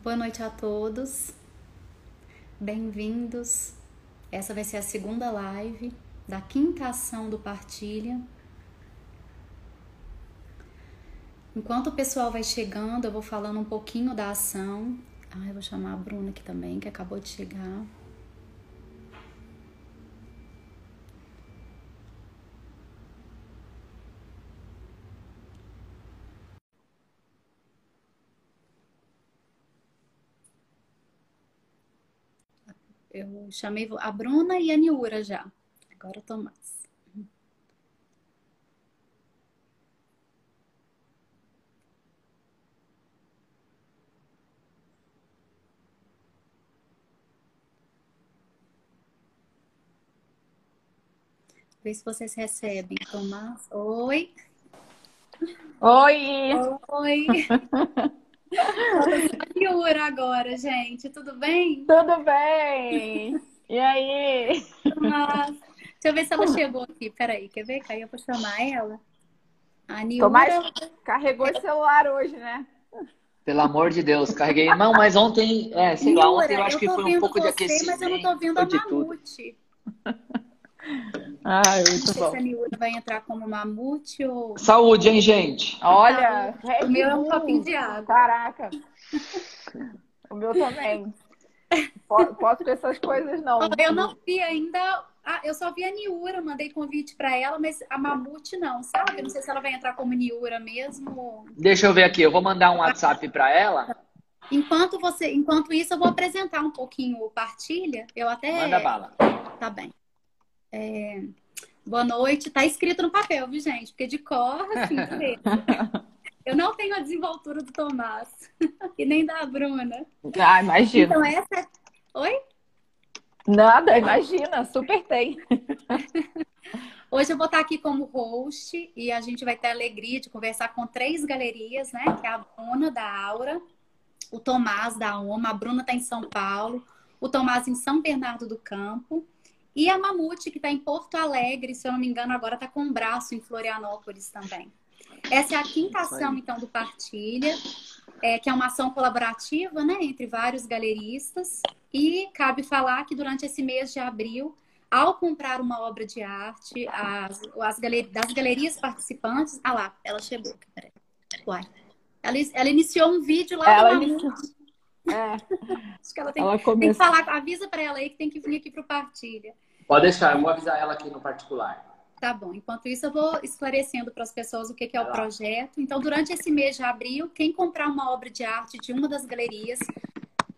Boa noite a todos. Bem-vindos. Essa vai ser a segunda live da quinta ação do Partilha. Enquanto o pessoal vai chegando, eu vou falando um pouquinho da ação. Ah, eu vou chamar a Bruna aqui também, que acabou de chegar. Eu chamei a Bruna e a Niura já. Agora o Tomás. Vê se vocês recebem. Tomás. Oi. Oi. Oi. Yura agora, gente. Tudo bem? Tudo bem. E aí? Nossa. Deixa eu ver se ela chegou aqui. Peraí, quer ver? Caiu pra chamar ela. A Niura... Tomás carregou o celular hoje, né? Pelo amor de Deus, carreguei. Não, mas ontem, é, sei Niura, lá, ontem eu acho eu que foi um pouco você, de aquecimento. Mas eu não tô vendo a Mamute. Ah, muito não sei bom. se a Niura vai entrar como mamute ou. Saúde, hein, gente? Olha, tá, o meu é um copinho de água. Caraca. o meu também. Posso com essas coisas, não. Eu não vi ainda. Ah, eu só vi a Niura, mandei convite para ela, mas a Mamute não, sabe? Eu não sei se ela vai entrar como Niura mesmo. Deixa eu ver aqui, eu vou mandar um WhatsApp para ela. Enquanto você, enquanto isso, eu vou apresentar um pouquinho o partilha. Eu até. Manda bala. Tá bem. É... Boa noite. Tá escrito no papel, viu, gente? Porque de cor, assim, Eu não tenho a desenvoltura do Tomás e nem da Bruna. Ah, imagina. Então essa é... Oi? Nada, imagina, super tem. Hoje eu vou estar aqui como host e a gente vai ter a alegria de conversar com três galerias, né? Que é a Bruna da Aura, o Tomás da OMA, a Bruna está em São Paulo, o Tomás em São Bernardo do Campo e a Mamute, que está em Porto Alegre, se eu não me engano, agora está com um braço em Florianópolis também. Essa é a quinta ação, então, do Partilha, é, que é uma ação colaborativa, né, entre vários galeristas. E cabe falar que durante esse mês de abril, ao comprar uma obra de arte, as, as galer, das galerias participantes. Ah lá, ela chegou. Peraí. Uai. Ela, ela iniciou um vídeo lá ela iniciou... É. Acho que ela tem, ela tem que falar, avisa para ela aí que tem que vir aqui para o Partilha. Pode deixar, eu vou avisar ela aqui no particular. Tá bom. Enquanto isso, eu vou esclarecendo para as pessoas o que, é o projeto. Então, durante esse mês de abril, quem comprar uma obra de arte de uma das galerias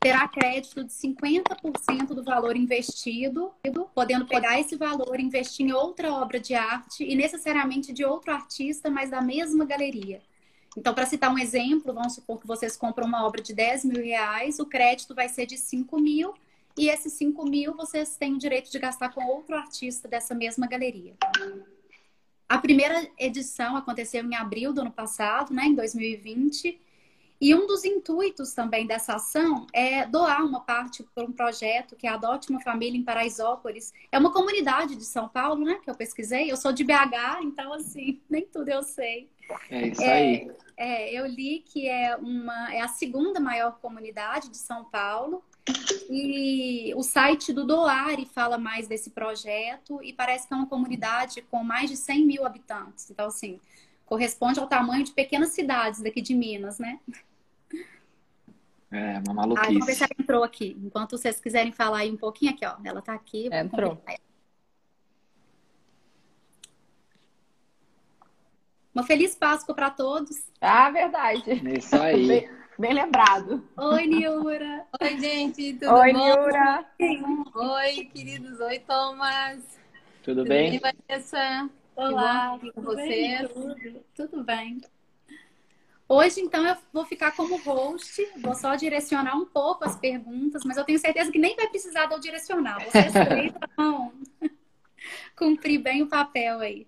terá crédito de 50% do valor investido, podendo pegar esse valor e investir em outra obra de arte e necessariamente de outro artista, mas da mesma galeria. Então, para citar um exemplo, vamos supor que vocês compram uma obra de 10 mil reais, o crédito vai ser de 5 mil e esses 5 mil vocês têm o direito de gastar com outro artista dessa mesma galeria. A primeira edição aconteceu em abril do ano passado, né, em 2020. E um dos intuitos também dessa ação é doar uma parte para um projeto que é Adote uma Família em Paraisópolis. É uma comunidade de São Paulo, né? Que eu pesquisei. Eu sou de BH, então, assim, nem tudo eu sei. É isso aí. É, é, eu li que é, uma, é a segunda maior comunidade de São Paulo. E o site do Doare fala mais desse projeto e parece que é uma comunidade com mais de 100 mil habitantes. Então, assim, corresponde ao tamanho de pequenas cidades daqui de Minas, né? É, uma maluquice. Ah, vamos ver se ela entrou aqui. Enquanto vocês quiserem falar aí um pouquinho aqui, ó. Ela tá aqui. Entrou. Uma feliz Páscoa para todos. Ah, verdade. Isso aí. Bem lembrado. Oi, Niura. Oi, gente. Tudo Oi, bom? Niura. Oi, queridos. Oi, Thomas. Tudo, tudo bem? bem, Vanessa? Olá, tudo com você? Tudo, tudo bem. Hoje, então, eu vou ficar como host, vou só direcionar um pouco as perguntas, mas eu tenho certeza que nem vai precisar de eu direcionar. Vocês três vão cumprir bem o papel aí.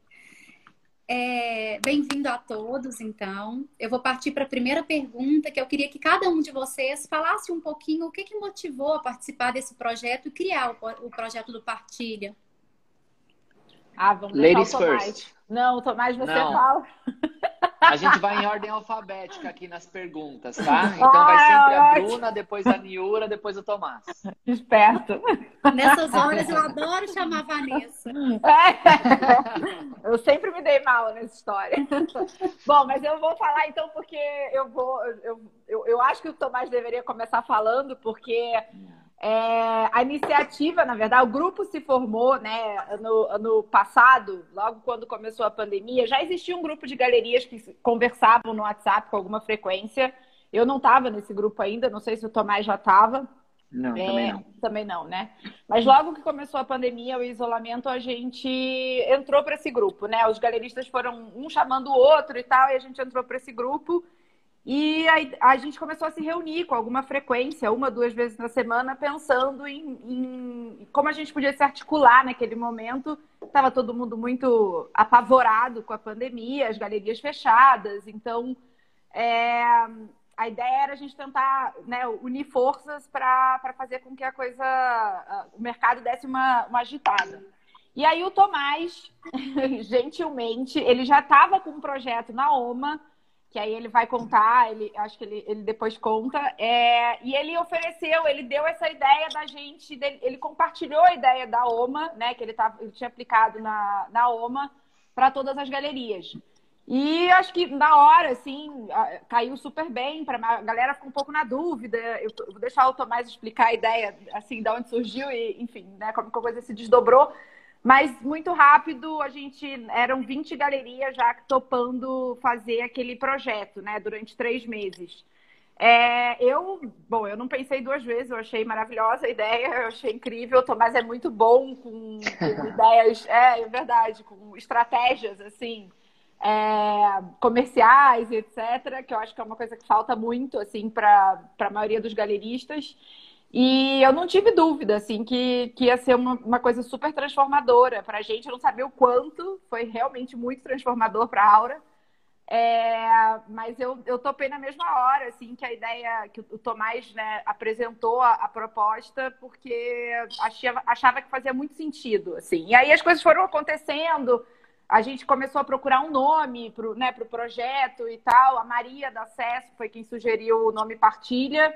É, Bem-vindo a todos, então. Eu vou partir para a primeira pergunta, que eu queria que cada um de vocês falasse um pouquinho o que, que motivou a participar desse projeto e criar o, o projeto do Partilha. Ah, vamos Ladies deixar o Tomás. first. Não, Tomás, você Não. fala. A gente vai em ordem alfabética aqui nas perguntas, tá? Então vai sempre a. Bruna, depois a Niura, depois o Tomás. Esperto. Nessas horas eu adoro chamar a Vanessa. É. Eu sempre me dei mal nessa história. Bom, mas eu vou falar então porque eu vou. Eu, eu, eu acho que o Tomás deveria começar falando, porque é, a iniciativa, na verdade, o grupo se formou né, ano, ano passado, logo quando começou a pandemia. Já existia um grupo de galerias que conversavam no WhatsApp com alguma frequência. Eu não estava nesse grupo ainda, não sei se o Tomás já estava. Não, É, também não. Também não, né? Mas logo que começou a pandemia, o isolamento, a gente entrou para esse grupo, né? Os galeristas foram um chamando o outro e tal, e a gente entrou para esse grupo. E aí a gente começou a se reunir com alguma frequência, uma, duas vezes na semana, pensando em, em como a gente podia se articular naquele momento. Estava todo mundo muito apavorado com a pandemia, as galerias fechadas, então é, a ideia era a gente tentar né, unir forças para fazer com que a coisa, a- o mercado desse uma, uma agitada. E aí o Tomás, gentilmente, ele já estava com um projeto na OMA, que aí ele vai contar, ele, acho que ele, ele depois conta, é, e ele ofereceu, ele deu essa ideia da gente, dele- ele compartilhou a ideia da OMA, né, que ele, tava, ele tinha aplicado na, na OMA para todas as galerias. E acho que na hora, assim, caiu super bem, pra, a galera ficou um pouco na dúvida. Eu, eu vou deixar o Tomás explicar a ideia, assim, de onde surgiu e, enfim, né, como que a coisa se desdobrou. Mas muito rápido, a gente eram 20 galerias já topando fazer aquele projeto, né, durante três meses. É, eu, bom, eu não pensei duas vezes, eu achei maravilhosa a ideia, eu achei incrível. O Tomás é muito bom com, com ideias, é, é verdade, com estratégias assim, é, comerciais, etc., que eu acho que é uma coisa que falta muito assim para a maioria dos galeristas. E eu não tive dúvida, assim, que, que ia ser uma, uma coisa super transformadora para a gente. Eu não sabia o quanto, foi realmente muito transformador para a Aura. É, mas eu, eu topei na mesma hora, assim, que a ideia que o Tomás né, apresentou a, a proposta, porque achava, achava que fazia muito sentido, assim. E aí as coisas foram acontecendo, a gente começou a procurar um nome para o né, pro projeto e tal. A Maria da Acesso foi quem sugeriu o nome Partilha.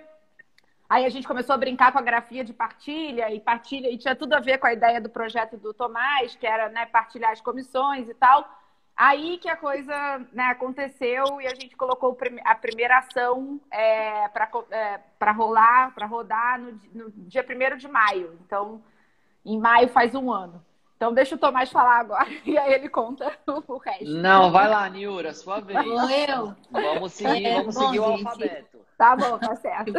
Aí a gente começou a brincar com a grafia de partilha e partilha, e tinha tudo a ver com a ideia do projeto do Tomás, que era né, partilhar as comissões e tal. Aí que a coisa né, aconteceu e a gente colocou o a primeira ação é, para rolar, para rodar no, no dia 1 de maio. Então, em maio faz um ano. Então, deixa o Tomás falar agora e aí ele conta o resto. Não, vai lá, Niura, sua vez. Vou eu. Vamos seguir, É, vamos bom, seguir o gente. alfabeto. Tá bom, tá certo.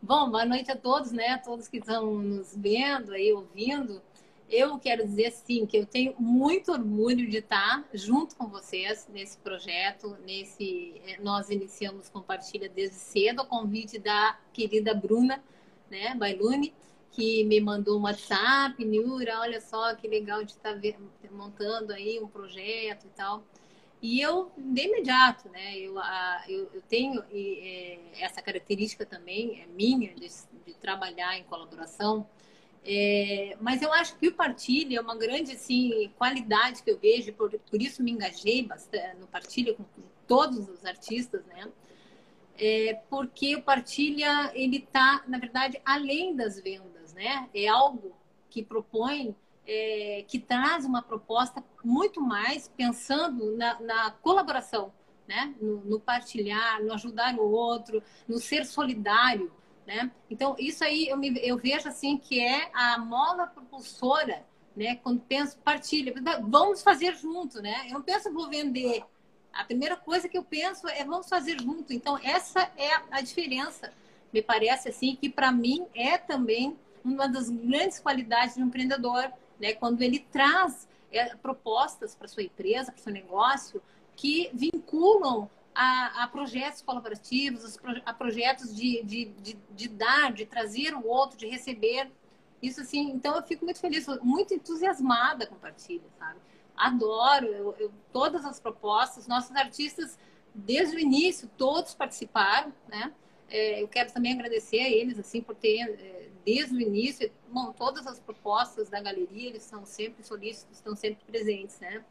Bom. Boa noite a todos, né? Todos que estão nos vendo aí, ouvindo. Eu quero dizer sim que eu tenho muito orgulho de estar junto com vocês nesse projeto. Nesse, eh, nós iniciamos compartilha desde cedo a convite da querida Bruna, né, Bailune, que me mandou um WhatsApp, Niura, olha só que legal de estar montando aí um projeto e tal. E eu, de imediato, né? Eu, a- eu, eu tenho e, é, essa característica também, é minha, de, de trabalhar em colaboração. É, mas eu acho que o Partilha é uma grande assim, qualidade que eu vejo, por, por isso me engajei bastante no Partilha com, com todos os artistas, né? É, porque o Partilha, ele está, na verdade, além das vendas, né? É algo que propõe é, que traz uma proposta muito mais pensando na, na colaboração, né? No, no, partilhar, no ajudar o outro, no ser solidário, né? Então isso aí eu, me, eu vejo assim que é a mola propulsora, né? Quando penso partilha, vamos fazer junto, né? Eu não penso vou vender. A primeira coisa que eu penso é vamos fazer junto. Então essa é a diferença. Me parece assim que para mim é também uma das grandes qualidades de um empreendedor né? Quando ele traz é, propostas para sua empresa, para seu negócio, que vinculam a, a projetos colaborativos, a projetos de, de, de, de, dar, de trazer o outro, de receber. Isso assim, então eu fico muito feliz, muito entusiasmada com partilha, sabe? Adoro eu, eu, todas as propostas, nossos artistas desde o início todos participaram, né? É, eu quero também agradecer a eles assim por ter é, desde o início, bom, todas as propostas da galeria, eles são sempre solícitos, estão sempre presentes, né?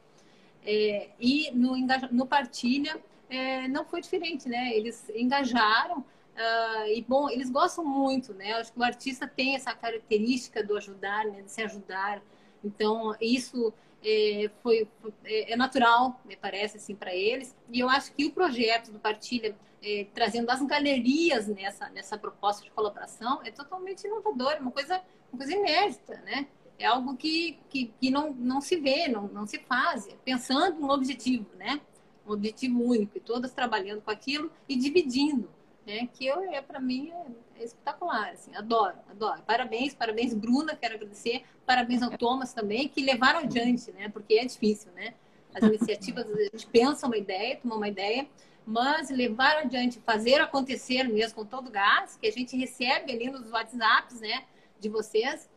É, e no, no Partilha é, não foi diferente, né? Eles engajaram uh, e, bom, eles gostam muito, né? acho que o artista tem essa característica do ajudar, né? De se ajudar. Então, isso é, foi, é, é, natural, me parece, assim, para eles. E eu acho que o projeto do Partilha, é, trazendo as galerias nessa, nessa proposta de colaboração, é totalmente inovador, é uma coisa, uma coisa inédita, né? É algo que, que, que não, não se vê, não, não se faz, pensando no objetivo, né? Um objetivo único, e todas trabalhando com aquilo e dividindo, né? Que eu, é, para mim é, é, espetacular, assim, adoro, adoro. Parabéns, parabéns, Bruna, quero agradecer, parabéns ao Thomas também, que levaram adiante, né? Porque é difícil, né? As iniciativas, a gente pensa uma ideia, toma uma ideia, mas levar adiante, fazer acontecer mesmo com todo o gás, que a gente recebe ali nos WhatsApps, né, de vocês.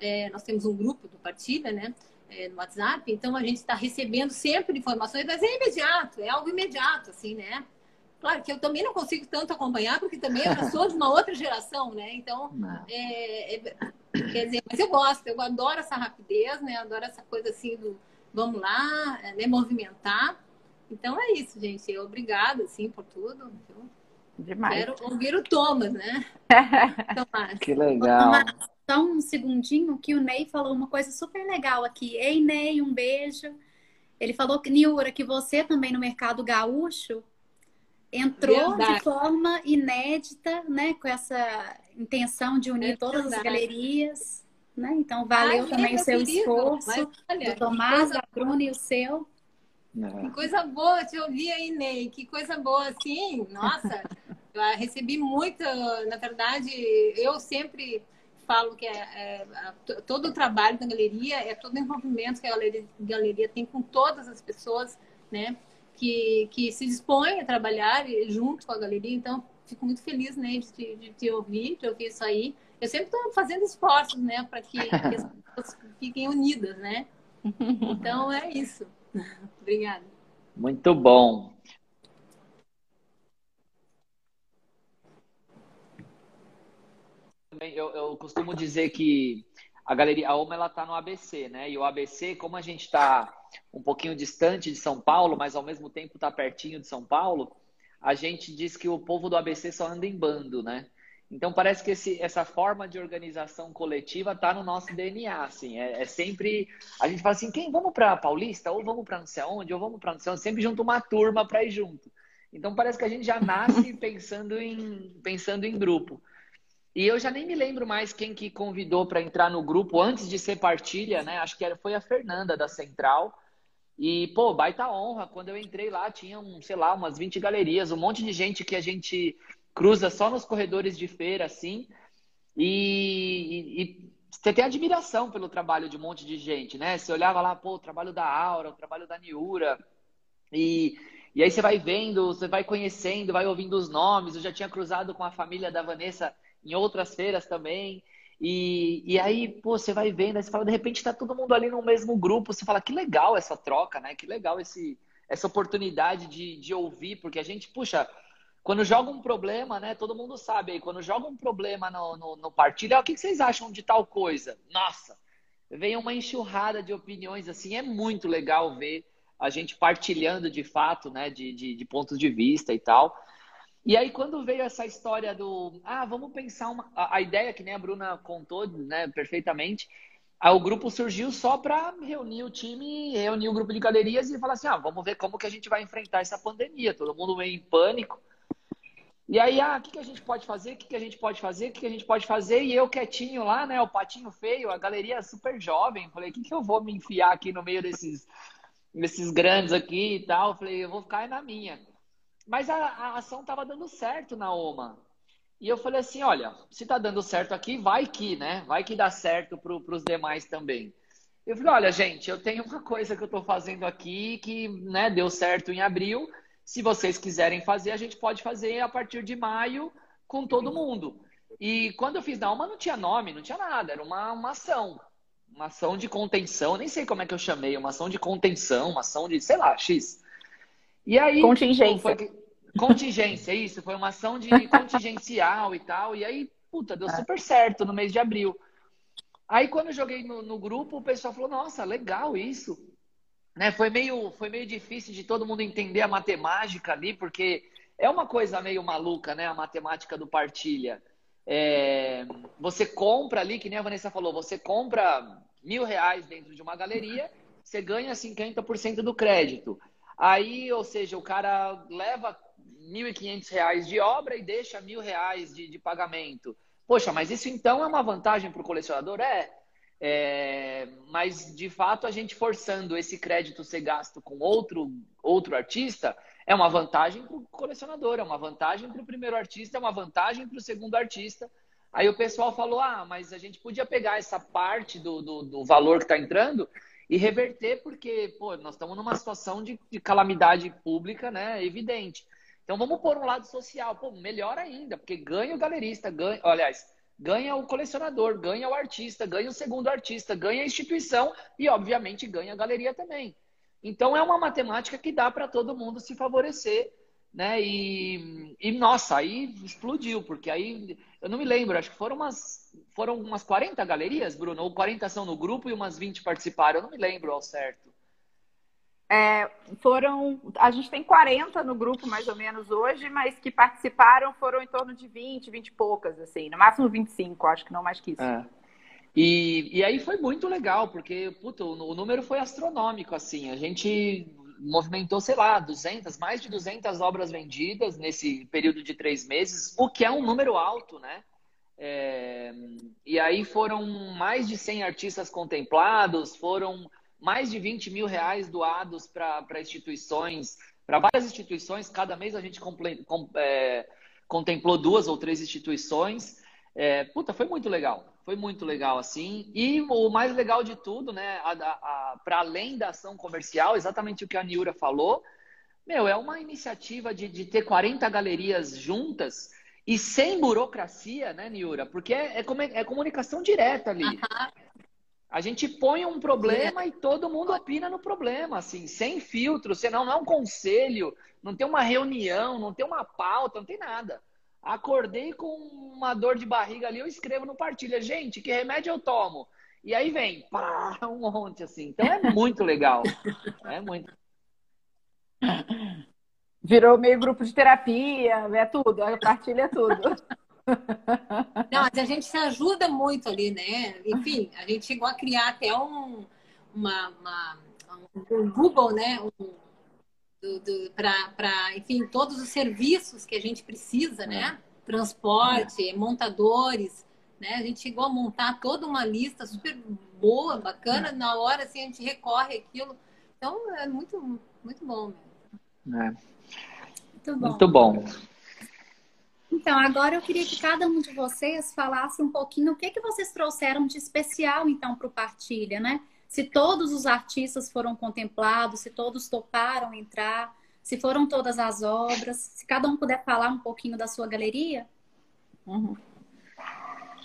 É, nós temos um grupo do Partilha, né, é, no WhatsApp, então a gente está recebendo sempre informações, mas é imediato, é algo imediato, assim, né? Claro que eu também não consigo tanto acompanhar, porque também eu sou de uma outra geração, né? Então, é, é, quer dizer, mas eu gosto, eu adoro essa rapidez, né? Adoro essa coisa assim do vamos lá, né? movimentar. Então é isso, gente. Obrigada, assim, por tudo. Viu? Demais. Quero ouvir o Thomas, né? Tomás. Que legal. só um segundinho que o Ney falou uma coisa super legal aqui. Ei, Ney, um beijo. Ele falou que, Niura, que você também no mercado gaúcho entrou verdade. de forma inédita, né? Com essa intenção de unir é todas as galerias. Né? Então, valeu Ai, também o seu esforço, Mas, olha, do Tomás, da Bruna e o seu. Que coisa boa te ouvir aí, Ney. Que coisa boa, assim. Nossa, eu recebi muito. Na verdade, eu sempre falo que é, é, todo o trabalho da galeria é todo o envolvimento que a galeria, a galeria tem com todas as pessoas, né? Que, que se dispõem a trabalhar junto com a galeria. Então, fico muito feliz, né, de te, de te ouvir, de ouvir isso aí. Eu sempre estou fazendo esforços, né, para que, que as pessoas fiquem unidas, né? Então, é isso. Obrigada. Muito bom. Eu, eu costumo dizer que a galeria, a OMA ela está no ABC, né? E o ABC, como a gente está um pouquinho distante de São Paulo, mas ao mesmo tempo está pertinho de São Paulo, a gente diz que o povo do ABC só anda em bando, né? Então parece que esse, essa forma de organização coletiva está no nosso DNA, assim. É, é, sempre a gente fala assim, quem vamos para Paulista ou vamos para não sei aonde ou vamos para não sei onde, sempre junto uma turma para ir junto. Então parece que a gente já nasce pensando em pensando em grupo. E eu já nem me lembro mais quem que convidou para entrar no grupo antes de ser partilha, né? Acho que foi a Fernanda da Central. E, pô, baita honra. Quando eu entrei lá, tinha, um, sei lá, umas 20 galerias, um monte de gente que a gente cruza só nos corredores de feira, assim, e, e, e, você tem admiração pelo trabalho de um monte de gente, né? Você olhava lá, pô, o trabalho da Aura, o trabalho da Niura, e, e aí você vai vendo, você vai conhecendo, vai ouvindo os nomes. Eu já tinha cruzado com a família da Vanessa em outras feiras também. E, e aí, pô, você vai vendo, aí você fala, de repente tá todo mundo ali no mesmo grupo, você fala, que legal essa troca, né? Que legal esse, essa oportunidade de, de ouvir, porque a gente, puxa, quando joga um problema, né? Todo mundo sabe aí, quando joga um problema no, no, no partido, é, o que vocês acham de tal coisa? Nossa, vem uma enxurrada de opiniões, assim, é muito legal ver a gente partilhando de fato, né? De, de, de pontos de vista e tal. E aí, quando veio essa história do. Ah, vamos pensar uma. A, ideia que nem a Bruna contou né, perfeitamente. O grupo surgiu só para reunir o time, reunir o grupo de galerias e falar assim: ah, vamos ver como que a gente vai enfrentar essa pandemia. Todo mundo meio em pânico. E aí, ah, o que, que a gente pode fazer? O que, que a gente pode fazer? O que, que a gente pode fazer? E eu quietinho lá, né? O patinho feio, a galeria super jovem. Falei, o que, que eu vou me enfiar aqui no meio desses, desses grandes aqui e tal? Falei, eu vou ficar na minha. Mas a, a ação tava dando certo na OMA. E eu falei assim, olha, se tá dando certo aqui, vai que, né? Vai que dá certo para os demais também. Eu falei, olha, gente, eu tenho uma coisa que eu estou fazendo aqui que né, deu certo em abril se vocês quiserem fazer, a gente pode fazer a partir de maio com todo mundo. E quando eu fiz na Alma não tinha nome, não tinha nada, era uma, uma ação. Uma ação de contenção, nem sei como é que eu chamei, uma ação de contenção, uma ação de, sei lá, X. E aí. Contingência. Foi, contingência, isso, foi uma ação de contingencial e tal. E aí, puta, deu é. super certo no mês de abril. Aí quando eu joguei no, no grupo, o pessoal falou, nossa, legal isso. Né? Foi, meio, foi meio difícil de todo mundo entender a matemática ali, porque é uma coisa meio maluca, né? A matemática do partilha. É, você compra ali, que nem a Vanessa falou, você compra mil reais dentro de uma galeria, você ganha 50% do crédito. Aí, ou seja, o cara leva 1.500 reais de obra e deixa mil reais de, de pagamento. Poxa, mas isso então é uma vantagem para o colecionador? É. é. Mas, de fato, a gente forçando esse crédito ser gasto com outro, outro artista é uma vantagem para o colecionador, é uma vantagem para o primeiro artista, é uma vantagem para o segundo artista. Aí o pessoal falou: ah, mas a gente podia pegar essa parte do, do, do valor que está entrando e reverter, porque pô, nós estamos numa situação de, de calamidade pública, né? Evidente. Então vamos pôr um lado social, pô, melhor ainda, porque ganha o galerista, ganha, aliás, ganha o colecionador, ganha o artista, ganha o segundo artista, ganha a instituição e, obviamente, ganha a galeria também. Então é uma matemática que dá para todo mundo se favorecer, né? E, e, nossa, aí explodiu, porque aí eu não me lembro, acho que foram umas foram umas 40 galerias, Bruno, ou 40 são no grupo e umas 20 participaram, eu não me lembro ao certo. É, foram. A gente tem 40 no grupo, mais ou menos, hoje, mas que participaram foram em torno de 20, 20 e poucas, assim, no máximo 25, acho que não mais que isso. É. E, e aí foi muito legal, porque puto, o número foi astronômico, assim. A gente movimentou, sei lá, 200, mais de 200 obras vendidas nesse período de três meses, o que é um número alto, né? É, e aí foram mais de 100 artistas contemplados, foram mais de 20 mil reais doados para instituições, para várias instituições. Cada mês a gente comple, com, é, contemplou duas ou três instituições. É, puta, foi muito legal. Foi muito legal, assim. E o mais legal de tudo, né, para além da ação comercial, exatamente o que a Niura falou, meu, é uma iniciativa de, de ter 40 galerias juntas e sem burocracia, né, Niura? Porque é, é, é comunicação direta ali. Uhum. A gente põe um problema e todo mundo opina no problema, assim, sem filtro, senão não é um conselho, não tem uma reunião, não tem uma pauta, não tem nada. Acordei com uma dor de barriga ali, eu escrevo no partilha, gente, que remédio eu tomo? E aí vem, pá, um monte assim. Então é muito legal. É muito. Virou meio grupo de terapia, é tudo, a partilha é tudo. Não, mas a gente se ajuda muito ali, né? Enfim, a gente chegou a criar até um, uma, uma um Google, né? Um, para, enfim, todos os serviços que a gente precisa, né? Transporte, é. montadores, né? A gente chegou a montar toda uma lista super boa, bacana. Na hora, assim, a gente recorre aquilo. Então, é muito, muito bom mesmo. É. Muito bom. Muito bom. Então, agora eu queria que cada um de vocês falasse um pouquinho o que, que vocês trouxeram de especial, então, para o Partilha, né? Se todos os artistas foram contemplados, se todos toparam entrar, se foram todas as obras, se cada um puder falar um pouquinho da sua galeria. Uhum.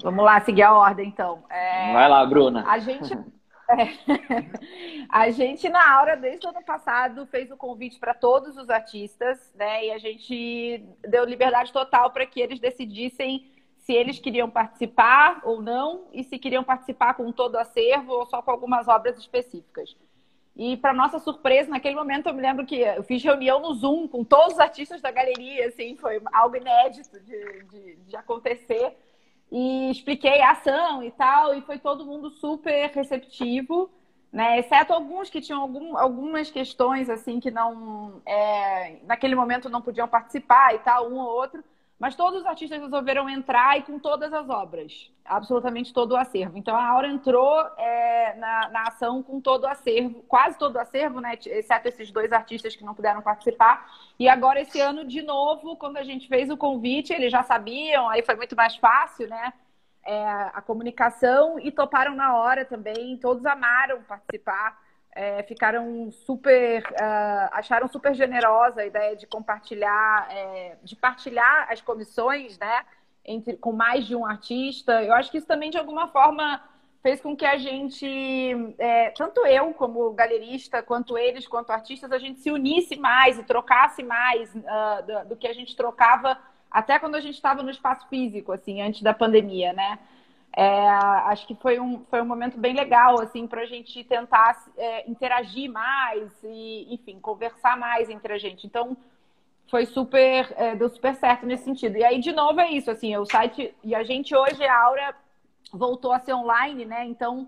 Vamos lá, seguir a ordem, então. É... Vai lá, Bruna. A gente é. A gente, na hora, desde o ano passado, fez o convite para todos os artistas, né? E a gente deu liberdade total para que eles decidissem se eles queriam participar ou não, e se queriam participar com todo o acervo ou só com algumas obras específicas. E, para nossa surpresa, naquele momento, eu me lembro que eu fiz reunião no Zoom com todos os artistas da galeria, assim, foi algo inédito de, de, de acontecer e expliquei a ação e tal, e foi todo mundo super receptivo, né? Exceto alguns que tinham algum, algumas questões assim que não é, naquele momento não podiam participar e tal, um ou outro. Mas todos os artistas resolveram entrar e com todas as obras, absolutamente todo o acervo. Então a Aura entrou é, na, na, ação com todo o acervo, quase todo o acervo, né? Exceto esses dois artistas que não puderam participar. E agora, esse ano, de novo, quando a gente fez o convite, eles já sabiam, aí foi muito mais fácil, né? É, a comunicação e toparam na hora também. Todos amaram participar é, ficaram super, uh, acharam super generosa a ideia de compartilhar, é, de partilhar as comissões, né, entre, com mais de um artista. Eu acho que isso também de alguma forma fez com que a gente, é, tanto eu como galerista, quanto eles, quanto artistas, a gente se unisse mais e trocasse mais uh, do, do, que a gente trocava até quando a gente estava no espaço físico, assim, antes da pandemia, né? É, acho que foi um, foi um momento bem legal, assim, para a gente tentar é, interagir mais e, enfim, conversar mais entre a gente. Então, foi super, é, deu super certo nesse sentido. E aí, de novo, é isso, assim, o site, e a gente hoje, a Aura voltou a ser online, né? Então,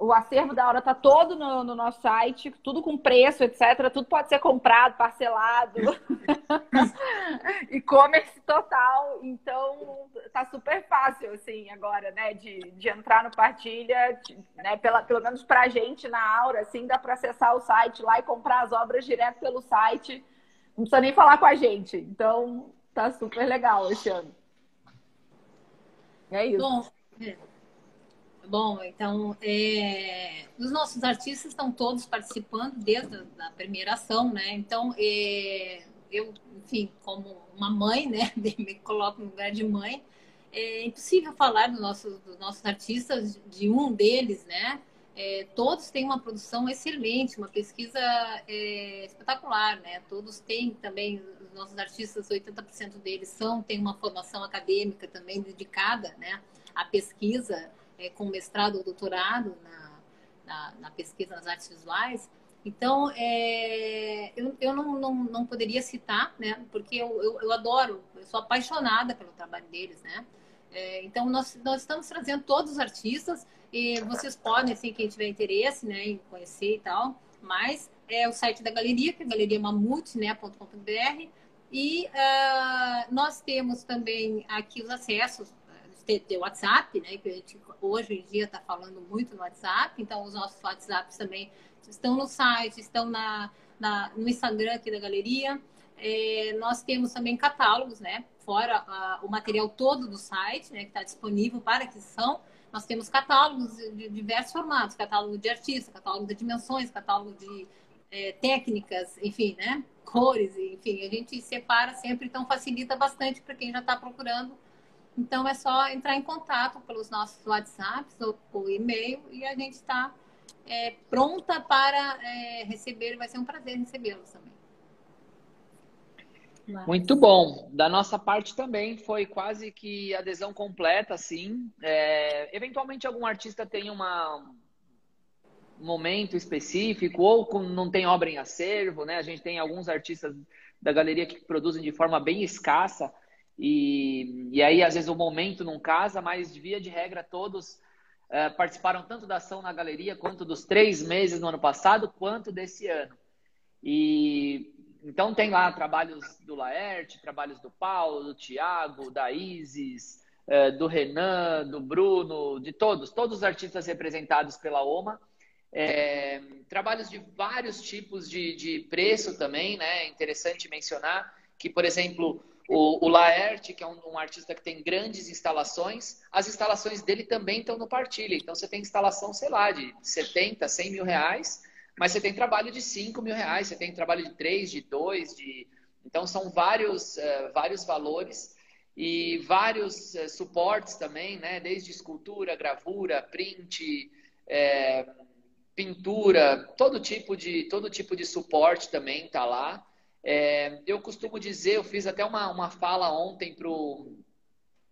o acervo da Aura está todo no, no, nosso site, tudo com preço, etc. Tudo pode ser comprado, parcelado. E-commerce total. Então, tá super fácil, assim, agora, né? De, de entrar no Partilha, de, né? Pela, pelo menos pra gente na Aura, assim, dá para acessar o site lá e comprar as obras direto pelo site. Não precisa nem falar com a gente. Então, tá super legal esse ano. É isso. Bom, é. Bom, então, é, os nossos artistas estão todos participando desde a primeira ação, né? Então, é, eu, enfim, como uma mãe, né, me coloco no lugar de mãe, é impossível falar do nosso, dos nossos artistas, de um deles, né? É, todos têm uma produção excelente, uma pesquisa é, espetacular, né? Todos têm também, os nossos artistas, 80% deles são, têm uma formação acadêmica também dedicada, né? À pesquisa, é, com mestrado ou doutorado na, na, na, pesquisa nas artes visuais. Então, é, eu, eu não, não, não poderia citar, né? Porque eu, eu, eu adoro, eu sou apaixonada pelo trabalho deles, né? É, então, nós, nós estamos trazendo todos os artistas e vocês podem, assim, quem tiver interesse, né, em conhecer e tal, mas é o site da galeria, que é galeriamamute.com.br, né, e uh, nós temos também aqui os acessos ter WhatsApp, né? Que a gente hoje em dia está falando muito no WhatsApp, então os nossos WhatsApps também estão no site, estão na, na no Instagram aqui da galeria. É, nós temos também catálogos, né? Fora a, o material todo do site, né? Que está disponível para aquisição. Nós temos catálogos de diversos formatos, catálogo de artista, catálogo de dimensões, catálogo de é, técnicas, enfim, né? Cores, enfim, a gente separa sempre, então facilita bastante para quem já está procurando então é só entrar em contato pelos nossos WhatsApps ou, ou e-mail e a gente está é, pronta para é, receber. Vai ser um prazer recebê-los também. Mas... Muito bom. Da nossa parte também foi quase que adesão completa, sim. É, eventualmente algum artista tem uma, um momento específico ou não tem obra em acervo, né? A gente tem alguns artistas da galeria que produzem de forma bem escassa e, e aí, às vezes, o momento não casa, mas via de regra, todos uh, participaram tanto da ação na galeria, quanto dos três meses no ano passado, quanto desse ano. E então tem lá trabalhos do Laerte, trabalhos do Paulo, do Tiago, da Isis, uh, do Renan, do Bruno, de todos, todos os artistas representados pela OMA. É, trabalhos de vários tipos de, de preço também, né? É interessante mencionar que, por exemplo, o, o Laerte, que é um, um, artista que tem grandes instalações, as instalações dele também estão no Partilha. Então você tem instalação, sei lá, de 70, 100 mil reais, mas você tem trabalho de 5 mil reais, você tem trabalho de 3, de 2, de... Então são vários, uh, vários valores e vários uh, suportes também, né? Desde escultura, gravura, print, é, pintura, todo tipo de, todo tipo de suporte também está lá. É, eu costumo dizer, eu fiz até uma, uma fala ontem pro,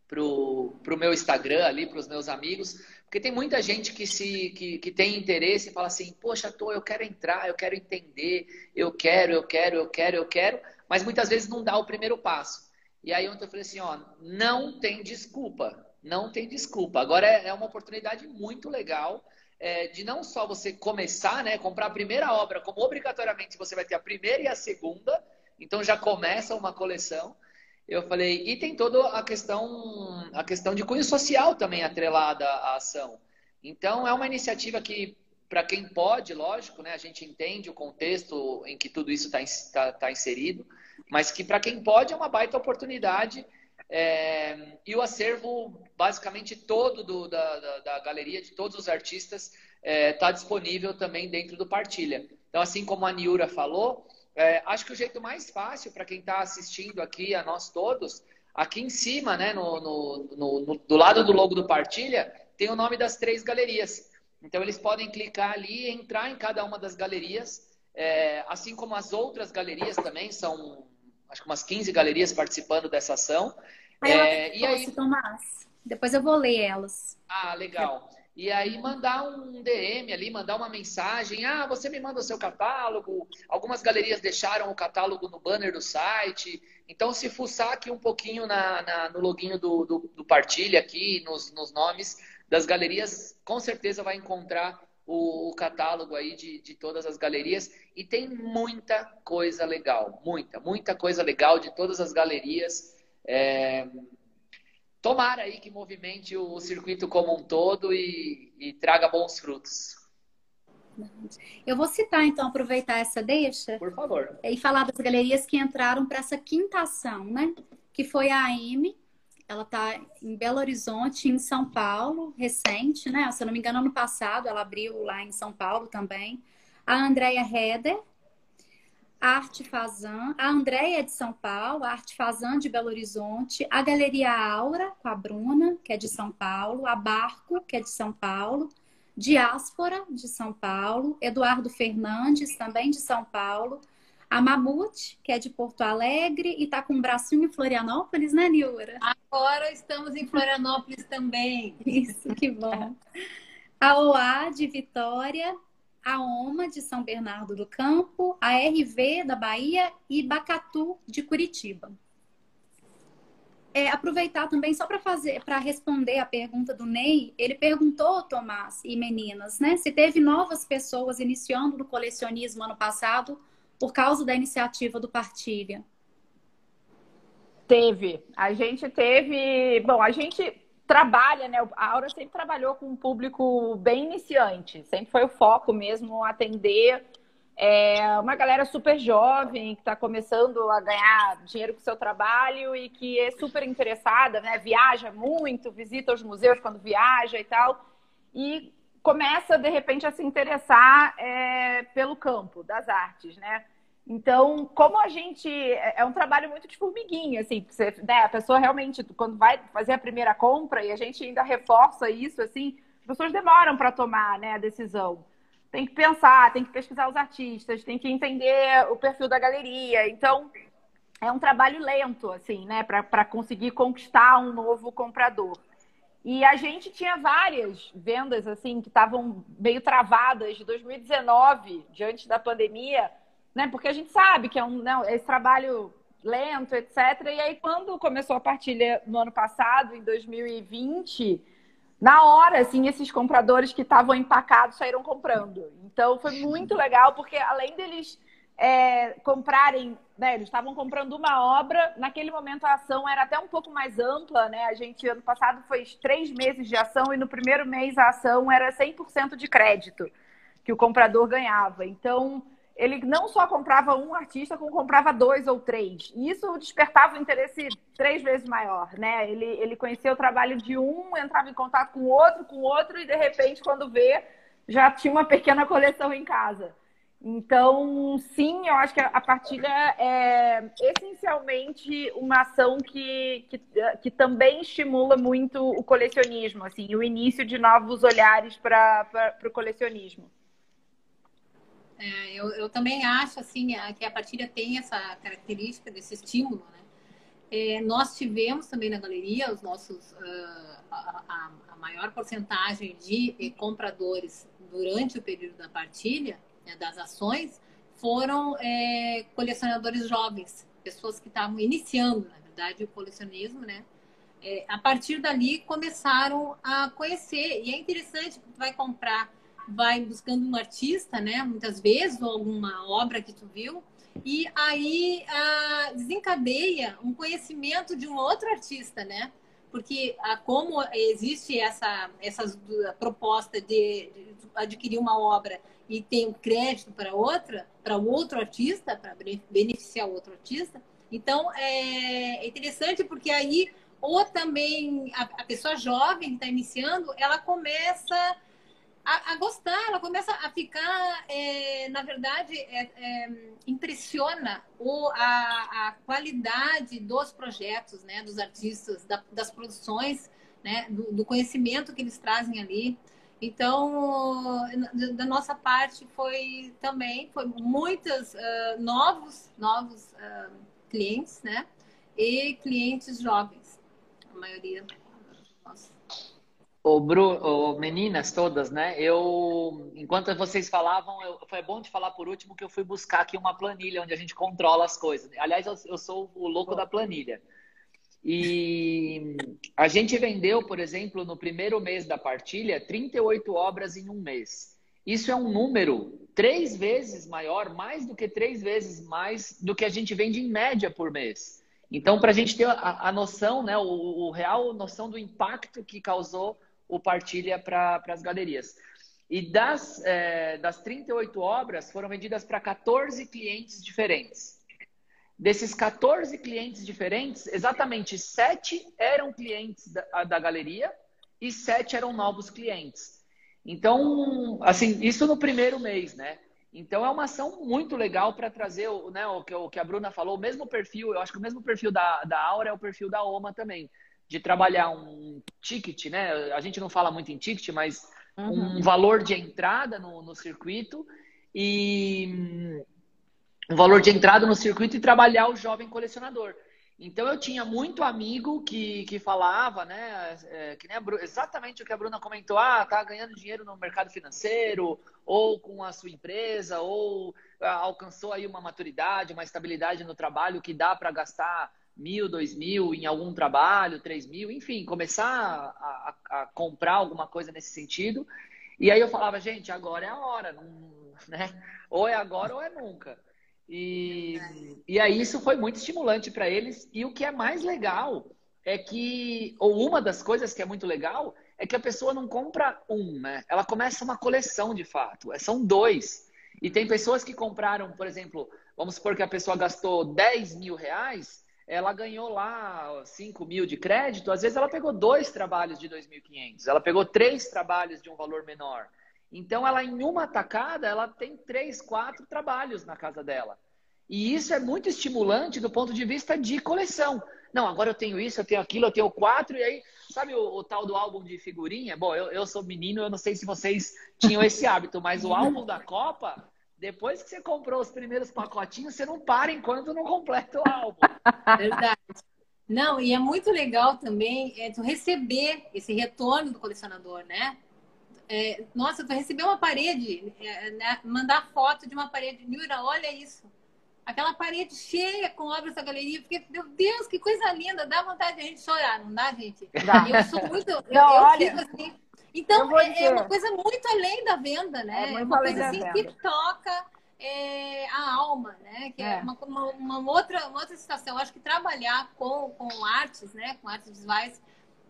pro, pro meu Instagram ali, para os meus amigos, porque tem muita gente que se que, que tem interesse e fala assim, poxa, tô, eu quero entrar, eu quero entender, eu quero, eu quero, eu quero, eu quero, mas muitas vezes não dá o primeiro passo. E aí ontem eu falei assim, ó, não tem desculpa, não tem desculpa. Agora é, é uma oportunidade muito legal é, de não só você começar, né, comprar a primeira obra, como obrigatoriamente você vai ter a primeira e a segunda, então já começa uma coleção. Eu falei, e tem toda a questão, a questão de cunho social também atrelada à ação. Então é uma iniciativa que para quem pode, lógico, né, a gente entende o contexto em que tudo isso está tá, tá inserido, mas que para quem pode é uma baita oportunidade é, e o acervo, basicamente todo do, da, da, da, galeria, de todos os artistas, está é, tá disponível também dentro do Partilha. Então, assim como a Niura falou, é, acho que o jeito mais fácil para quem está assistindo aqui, a nós todos, aqui em cima, né, no, no, no, no, do lado do logo do Partilha, tem o nome das três galerias. Então, eles podem clicar ali e entrar em cada uma das galerias, é, assim como as outras galerias também são acho que umas 15 galerias participando dessa ação. Aí é, e aí, Tomás. Depois eu vou ler elas. Ah, legal. E aí mandar um DM ali, mandar uma mensagem. Ah, você me manda o seu catálogo. Algumas galerias deixaram o catálogo no banner do site. Então, se fuçar aqui um pouquinho na, na no loginho do, do, do Partilha aqui, nos, nos nomes das galerias, com certeza vai encontrar o, o, catálogo aí de, de todas as galerias e tem muita coisa legal, muita, muita coisa legal de todas as galerias. É... Tomara aí que movimente o circuito como um todo e, e traga bons frutos. Eu vou citar, então, aproveitar essa deixa. Por favor. E falar das galerias que entraram para essa quinta ação, né? Que foi a AM, ela está em Belo Horizonte, em São Paulo, recente, né? Se eu não me engano, ano passado ela abriu lá em São Paulo também. A Andrea Heder, a Arte Fazan, a Andrea de São Paulo, a Arte Fazan de Belo Horizonte, a Galeria Aura, com a Bruna, que é de São Paulo, a Barco, que é de São Paulo, Diáspora, de São Paulo, Eduardo Fernandes, também de São Paulo, a Mamute, que é de Porto Alegre e está com um bracinho em Florianópolis, né, Niura? Agora estamos em Florianópolis também. Isso, que bom. A OA de Vitória, a OMA de São Bernardo do Campo, a RV da Bahia e Bacatu de Curitiba. É, aproveitar também só para fazer, para responder a pergunta do Ney, ele perguntou, Tomás e meninas, né, se teve novas pessoas iniciando no colecionismo ano passado por causa da iniciativa do Partilha? Teve. A gente teve. Bom, a gente trabalha, né? A Aura sempre trabalhou com um público bem iniciante, sempre foi o foco mesmo atender é, uma galera super jovem que está começando a ganhar dinheiro com o seu trabalho e que é super interessada, né? Viaja muito, visita os museus quando viaja e tal. E começa, de repente, a se interessar é, pelo campo das artes, né? Então, como a gente. É, é um trabalho muito de formiguinha, assim, você, né, a pessoa realmente, quando vai fazer a primeira compra, e a gente ainda reforça isso, assim, as pessoas demoram para tomar né, a decisão. Tem que pensar, tem que pesquisar os artistas, tem que entender o perfil da galeria. Então, é um trabalho lento, assim, né, para conseguir conquistar um novo comprador. E a gente tinha várias vendas assim que estavam meio travadas de 2019, diante da pandemia, né? Porque a gente sabe que é um não, esse trabalho lento, etc. E aí quando começou a partilha no ano passado, em 2020, na hora, assim, esses compradores que estavam empacados saíram comprando. Então foi muito legal, porque além deles é, comprarem, né, eles estavam comprando uma obra, naquele momento a ação era até um pouco mais ampla, né? A gente, ano passado, foi três meses de ação e no primeiro mês a ação era 100% de crédito que o comprador ganhava. Então, ele não só comprava um artista, como comprava dois ou três. E isso despertava um interesse três vezes maior, né? Ele, ele conhecia o trabalho de um, entrava em contato com o outro, com outro, e de repente, quando vê, já tinha uma pequena coleção em casa. Então, sim, eu acho que a partilha é essencialmente uma ação que, que, que também estimula muito o colecionismo, assim, o início de novos olhares para o colecionismo. É, eu, eu também acho assim que a partilha tem essa característica desse estímulo, né? É, nós tivemos também na galeria os nossos uh, a, a, maior porcentagem de compradores durante o período da partilha né, das ações foram é, colecionadores jovens, pessoas que estavam iniciando, na verdade, o colecionismo, né? É, a partir dali começaram a conhecer e é interessante tu vai comprar, vai buscando um artista, né? Muitas vezes ou alguma obra que tu viu e aí a, desencadeia um conhecimento de um outro artista, né? Porque a, como existe essa, essa proposta de, de adquirir uma obra e tem um crédito para outra, para o outro artista, para beneficiar outro artista. Então, é interessante porque aí, ou também a, a pessoa jovem que está iniciando, ela começa a, a, gostar, ela começa a ficar, é, na verdade, é, é, impressiona o, a, a, qualidade dos projetos, né, dos artistas, da, das produções, né, do, do conhecimento que eles trazem ali. Então, da nossa parte foi também, foi muitos uh, novos, novos uh, clientes, né? E clientes jovens, a maioria. Ô, Bru, ô, meninas todas, né? Eu, enquanto vocês falavam, eu, foi bom de falar por último que eu fui buscar aqui uma planilha onde a gente controla as coisas. Aliás, eu, eu sou o louco da planilha. E a gente vendeu, por exemplo, no primeiro mês da partilha, 38 obras em um mês. Isso é um número três vezes maior, mais do que três vezes mais do que a gente vende em média por mês. Então, para a gente ter a, a noção, né, o, o, real noção do impacto que causou o partilha para as galerias. E das, é, das 38 obras, foram vendidas para 14 clientes diferentes. Desses 14 clientes diferentes, exatamente 7 eram clientes da, da galeria e 7 eram novos clientes. Então, assim, isso no primeiro mês, né? Então é uma ação muito legal para trazer né, o, que, a Bruna falou, o mesmo perfil, eu acho que o mesmo perfil da, da Aura é o perfil da OMA também, de trabalhar um ticket, né? A gente não fala muito em ticket, mas uhum. um valor de entrada no, no circuito e um valor de entrada no circuito e trabalhar o jovem colecionador. Então eu tinha muito amigo que, que falava, né? É, que nem Bruna, exatamente o que a Bruna comentou, ah, tá ganhando dinheiro no mercado financeiro, ou com a sua empresa, ou ah, alcançou aí uma maturidade, uma estabilidade no trabalho que dá para gastar mil, dois mil em algum trabalho, três mil, enfim, começar a, a, a, comprar alguma coisa nesse sentido. E aí eu falava, gente, agora é a hora, não, né? Ou é agora ou é nunca. E, e aí isso foi muito estimulante para eles. E o que é mais legal é que, ou uma das coisas que é muito legal, é que a pessoa não compra um, né? Ela começa uma coleção de fato. É, são dois. E tem pessoas que compraram, por exemplo, vamos supor que a pessoa gastou 10 mil reais, ela ganhou lá 5 mil de crédito, às vezes ela pegou dois trabalhos de 2.500, ela pegou três trabalhos de um valor menor. Então, ela em uma tacada, ela tem três, quatro trabalhos na casa dela. E isso é muito estimulante do ponto de vista de coleção. Não, agora eu tenho isso, eu tenho aquilo, eu tenho quatro, e aí, sabe o, o tal do álbum de figurinha? Bom, eu, eu sou menino, eu não sei se vocês tinham esse hábito, mas o álbum da Copa, depois que você comprou os primeiros pacotinhos, você não para enquanto não completa o álbum. Verdade. Não, e é muito legal também é, tu receber esse retorno do colecionador, né? É, nossa, tu recebeu uma parede, é, né? mandar foto de uma parede. Nura, olha isso. Aquela parede cheia com obras da galeria. Porque, meu Deus, que coisa linda. Dá vontade de a gente chorar, não dá, gente? Dá. Eu sou muito. Eu, não, eu olha, fico assim. Então, é, é, uma coisa muito além da venda, né? É, é uma coisa assim que toca é, a alma, né? Que é, é uma, uma, uma, outra, uma outra situação. Eu acho que trabalhar com, com artes, né? Com artes visuais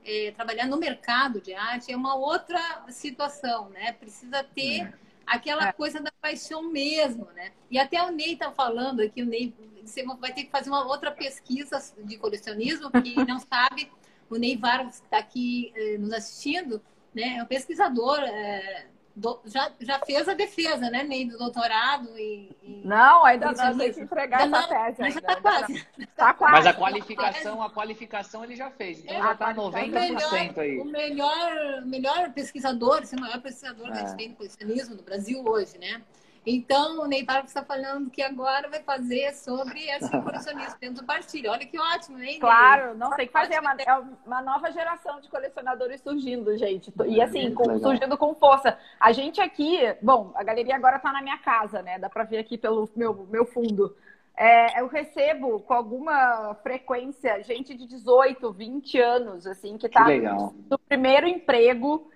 é, trabalhar no mercado de arte é uma outra situação, né? Precisa ter aquela coisa da paixão mesmo, né? E até o Ney tá falando aqui, o Ney, você vai ter que fazer uma outra pesquisa de colecionismo, porque não sabe, o Ney Vargas que está aqui eh, nos assistindo, né? É um pesquisador eh, do, já, já fez a defesa, né, Ney, do doutorado e, e... Não, ainda não, tem que entregar essa tese. Mas, tá quase. Tá quase. mas a qualificação, a qualificação ele já fez, então é, já está 90% melhor, aí. O melhor, melhor pesquisador, esse é o maior pesquisador é. que a gente é. tem no colecionismo no Brasil hoje, né? Então, o Ney está falando que agora vai fazer sobre esse colecionismo dentro do partilho. Olha que ótimo, hein? Claro, não tem que fazer uma, é uma nova geração de colecionadores surgindo, gente. E assim, com, surgindo com força. A gente aqui, bom, a galeria agora está na minha casa, né? Dá para ver aqui pelo meu, meu fundo. É, eu recebo com alguma frequência gente de 18, 20 anos, assim, que está no primeiro emprego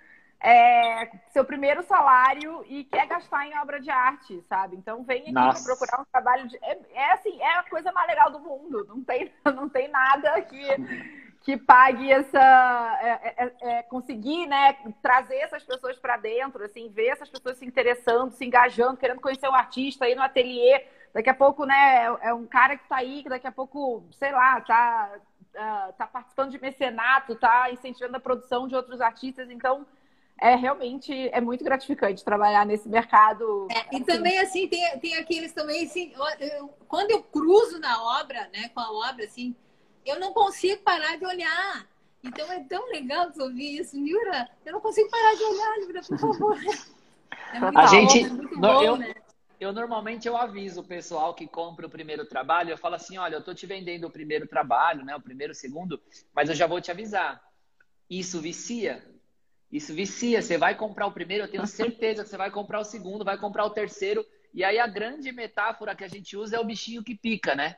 é, seu primeiro salário e quer gastar em obra de arte, sabe? Então vem aqui para procurar um trabalho de. É, é, assim, é a coisa mais legal do mundo. Não tem, não tem nada que, que pague essa. É, é, é, é conseguir né, trazer essas pessoas para dentro, assim, ver essas pessoas se interessando, se engajando, querendo conhecer um artista, ir no ateliê. Daqui a pouco, né, é um cara que está aí, que daqui a pouco, sei lá, tá, uh, tá participando de mecenato, tá incentivando a produção de outros artistas. Então, é realmente é muito gratificante trabalhar nesse mercado. É, e assim. também assim tem, tem aqueles também assim, eu, eu, quando eu cruzo na obra, né, com a obra assim, eu não consigo parar de olhar. Então é tão legal ouvir isso, Nilra. Eu não consigo parar de olhar, Nilra, por favor. É a gente, é bom, eu, né? eu normalmente eu aviso o pessoal que compra o primeiro trabalho, eu falo assim, olha, eu tô te vendendo o primeiro trabalho, né, o primeiro, o segundo, mas eu já vou te avisar. Isso vicia. Isso vicia. Você vai comprar o primeiro, eu tenho certeza que você vai comprar o segundo, vai comprar o terceiro. E aí a grande metáfora que a gente usa é o bichinho que pica, né?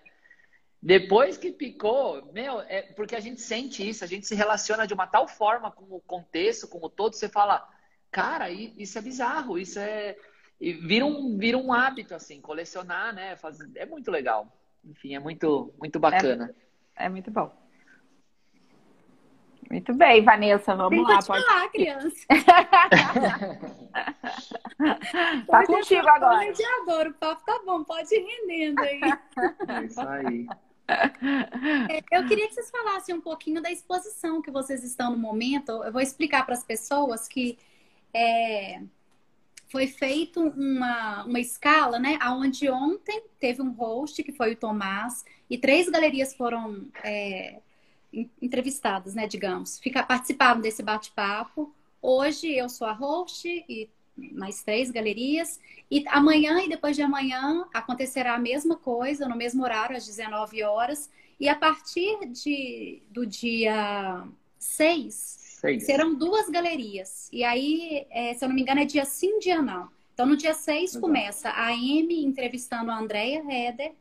Depois que picou, meu, é porque a gente sente isso, a gente se relaciona de uma tal forma com o contexto, com o todo, você fala, cara, isso é bizarro, isso é e vira um, vira um hábito, assim, colecionar, né? Faz... É muito legal. Enfim, é muito, muito bacana. É, é muito bom. Muito bem, Vanessa, vamos Tenta lá. Te pode falar, criança. tá contigo agora. Mediador, o papo tá bom, pode ir rendendo aí. É isso aí. É, eu queria que vocês falassem um pouquinho da exposição que vocês estão no momento. Eu vou explicar para as pessoas que é, foi feito uma, uma escala, né? Onde ontem teve um host, que foi o Tomás, e três galerias foram é, entrevistadas, né? Digamos, fica, participaram desse bate-papo. Hoje eu sou a host e mais três galerias. E amanhã e depois de amanhã acontecerá a mesma coisa, no mesmo horário, às 19 horas. E a partir de, do dia 6, Seis. Serão duas galerias. E aí, é, se eu não me engano, é dia sim, dia não. Então, no dia 6 começa a Amy entrevistando a Andrea Heder.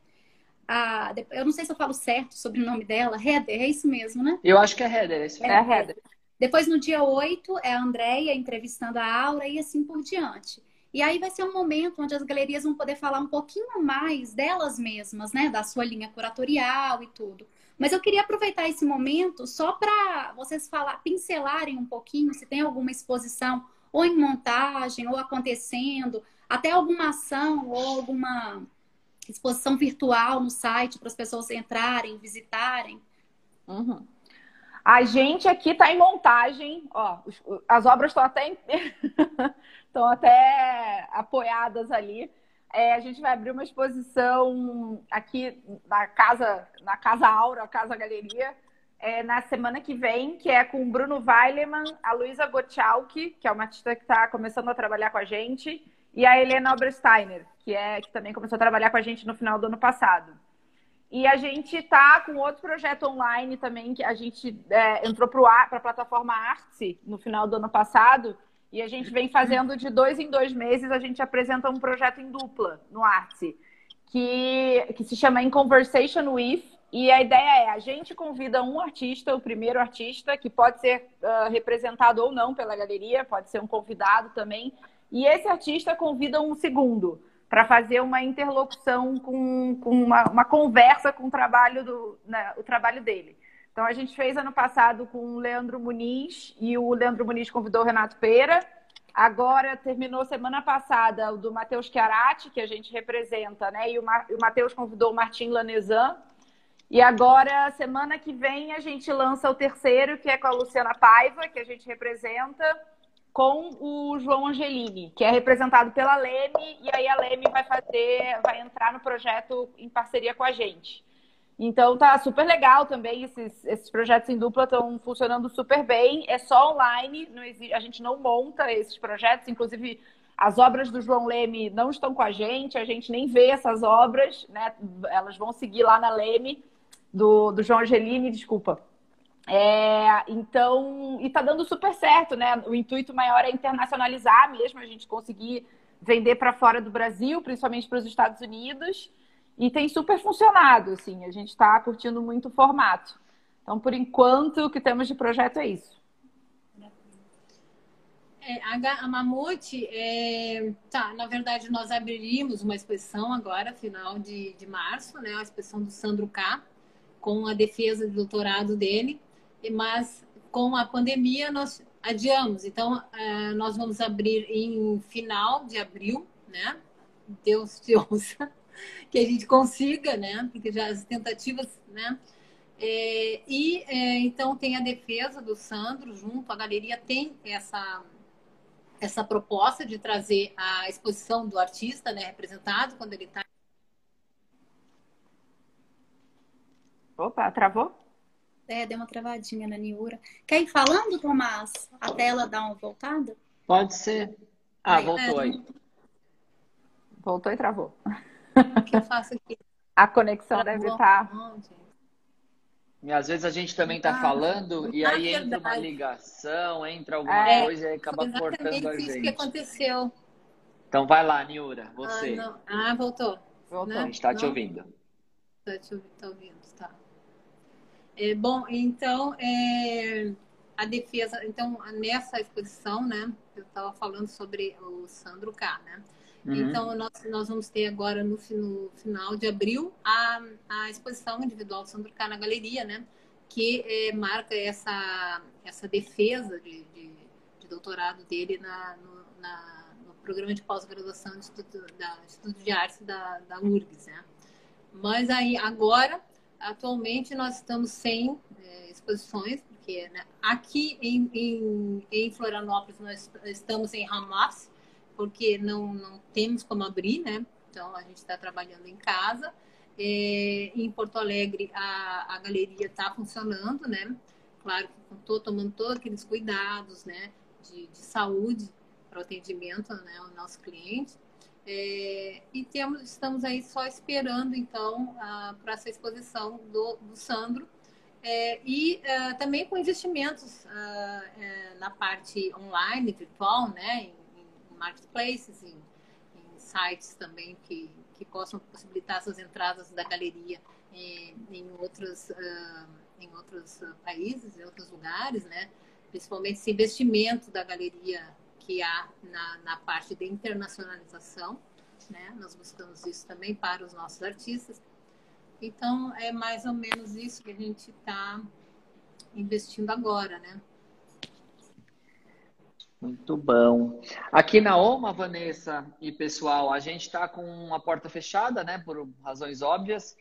A, eu não sei se eu falo certo sobre o nome dela. Heder, é isso mesmo, né? Eu acho que é Heder. É, isso é, é a Heder. Depois, no dia 8, é a Andrea entrevistando a Aura e assim por diante. E aí vai ser um momento onde as galerias vão poder falar um pouquinho mais delas mesmas, né? Da sua linha curatorial e tudo. Mas eu queria aproveitar esse momento só para vocês falar, pincelarem um pouquinho se tem alguma exposição ou em montagem ou acontecendo, até alguma ação ou alguma exposição virtual no site para as pessoas entrarem, visitarem. Uhum. A gente aqui está em montagem, ó, as obras estão até estão até apoiadas ali. É, a gente vai abrir uma exposição aqui na casa, na Casa Aura, Casa Galeria, é, na semana que vem, que é com o Bruno Weilemann, a Luísa Gottschalk, que é uma artista que está começando a trabalhar com a gente, e a Helena Obersteiner, que, é, que também começou a trabalhar com a gente no final do ano passado. E a gente está com outro projeto online também, que a gente é, entrou para a plataforma Artsy no final do ano passado, e a gente vem fazendo de dois em dois meses, a gente apresenta um projeto em dupla no Artsy, que, que se chama In Conversation With. E a ideia é, a gente convida um artista, o primeiro artista, que pode ser uh, representado ou não pela galeria, pode ser um convidado também. E esse artista convida um segundo para fazer uma interlocução com, com uma, uma, conversa com o trabalho, do, né, o trabalho dele. Então, a gente fez ano passado com o Leandro Muniz e o Leandro Muniz convidou o Renato Pereira. Agora, terminou semana passada o do Matheus Chiarati, que a gente representa, né? E o, o Matheus convidou o Martim Lanezan. E agora, semana que vem, a gente lança o terceiro, que é com a Luciana Paiva, que a gente representa, com o João Angelini, que é representado pela Leme, e aí a Leme vai fazer, vai entrar no projeto em parceria com a gente. Então tá super legal também, esses, esses projetos em dupla estão funcionando super bem. É só online, não a gente não monta esses projetos, inclusive as obras do João Leme não estão com a gente, a gente nem vê essas obras, né? Elas vão seguir lá na Leme, do, do João Angelini, desculpa. É, então, e tá dando super certo, né? O intuito maior é internacionalizar mesmo, a gente conseguir vender para fora do Brasil, principalmente para os Estados Unidos. E tem super funcionado, assim, a gente está curtindo muito o formato. Então, por enquanto, o que temos de projeto é isso. É, a, a Mamute, é, tá, na verdade, nós abriríamos uma exposição agora, final de, de março, né? A exposição do Sandro K, com a defesa do doutorado dele, mas com a pandemia nós adiamos. Então, é, nós vamos abrir em final de abril, né? Deus te ouça que a gente consiga, né? Porque já as tentativas, né? É, e é, então tem a defesa do Sandro junto, a galeria tem essa essa proposta de trazer a exposição do artista, né, representado quando ele está. Opa, travou? É, deu uma travadinha na Niura. Quer ir falando, Tomás? A tela dá uma voltada? Pode ser. Ah, voltou é, aí. Voltou e travou. O que eu faço aqui? A conexão travou. deve estar. Tá e às vezes a gente também está ah, falando e aí verdade. entra uma ligação, entra alguma é, coisa e acaba cortando a gente. isso que aconteceu. Então vai lá, Niura, você. Ah, ah voltou. Voltou. A gente está te ouvindo. Está te tá ouvindo, tá. É, bom, então, é, a defesa, então, nessa exposição, né, eu estava falando sobre o Sandro K, né? Uhum. Então, nós, nós vamos ter agora, no, no final de abril, a, a exposição individual do Sandro K na galeria, né? Que é, marca essa, essa defesa de, de, de doutorado dele na, no, na, no programa de pós-graduação do Instituto, da, de Artes da, da URGS, né? Mas aí, agora, atualmente, nós estamos sem é, exposições, porque né, aqui em, em, em Florianópolis nós estamos em Hamas, porque não, não temos como abrir, né? Então a gente está trabalhando em casa. É, em Porto Alegre a, a galeria está funcionando, né? Claro que estou tomando todos aqueles cuidados, né? De, de saúde para o atendimento, né? Ao nosso cliente. É, e temos, estamos aí só esperando, então, para essa exposição do, do Sandro. É, e é, também com investimentos ah, é, na parte online, virtual, né? Em, marketplaces, em, em sites também que, que possam possibilitar essas entradas da galeria em, em outros, uh, em outros países, em outros lugares, né? principalmente esse investimento da galeria que há na, na parte de internacionalização. Né? Nós buscamos isso também para os nossos artistas. Então, é mais ou menos isso que a gente está investindo agora, né? Muito bom. Aqui na OMA, Vanessa e pessoal, a gente está com a porta fechada, né, por razões óbvias,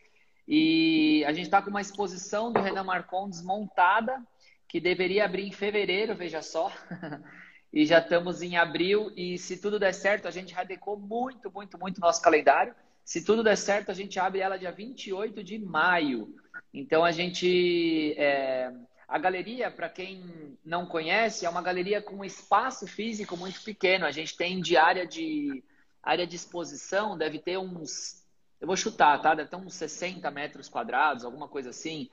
e a gente está com uma exposição do Renan Marcon desmontada, que deveria abrir em fevereiro, veja só, e já estamos em abril, e se tudo der certo, a gente radicou muito, muito, muito nosso calendário. Se tudo der certo, a gente abre ela dia 28 de maio. Então, a gente... É a galeria, para quem não conhece, é uma galeria com um espaço físico muito pequeno. A gente tem de área de área de exposição, deve ter uns, eu vou chutar, tá? Deve ter uns 60 metros quadrados, alguma coisa assim,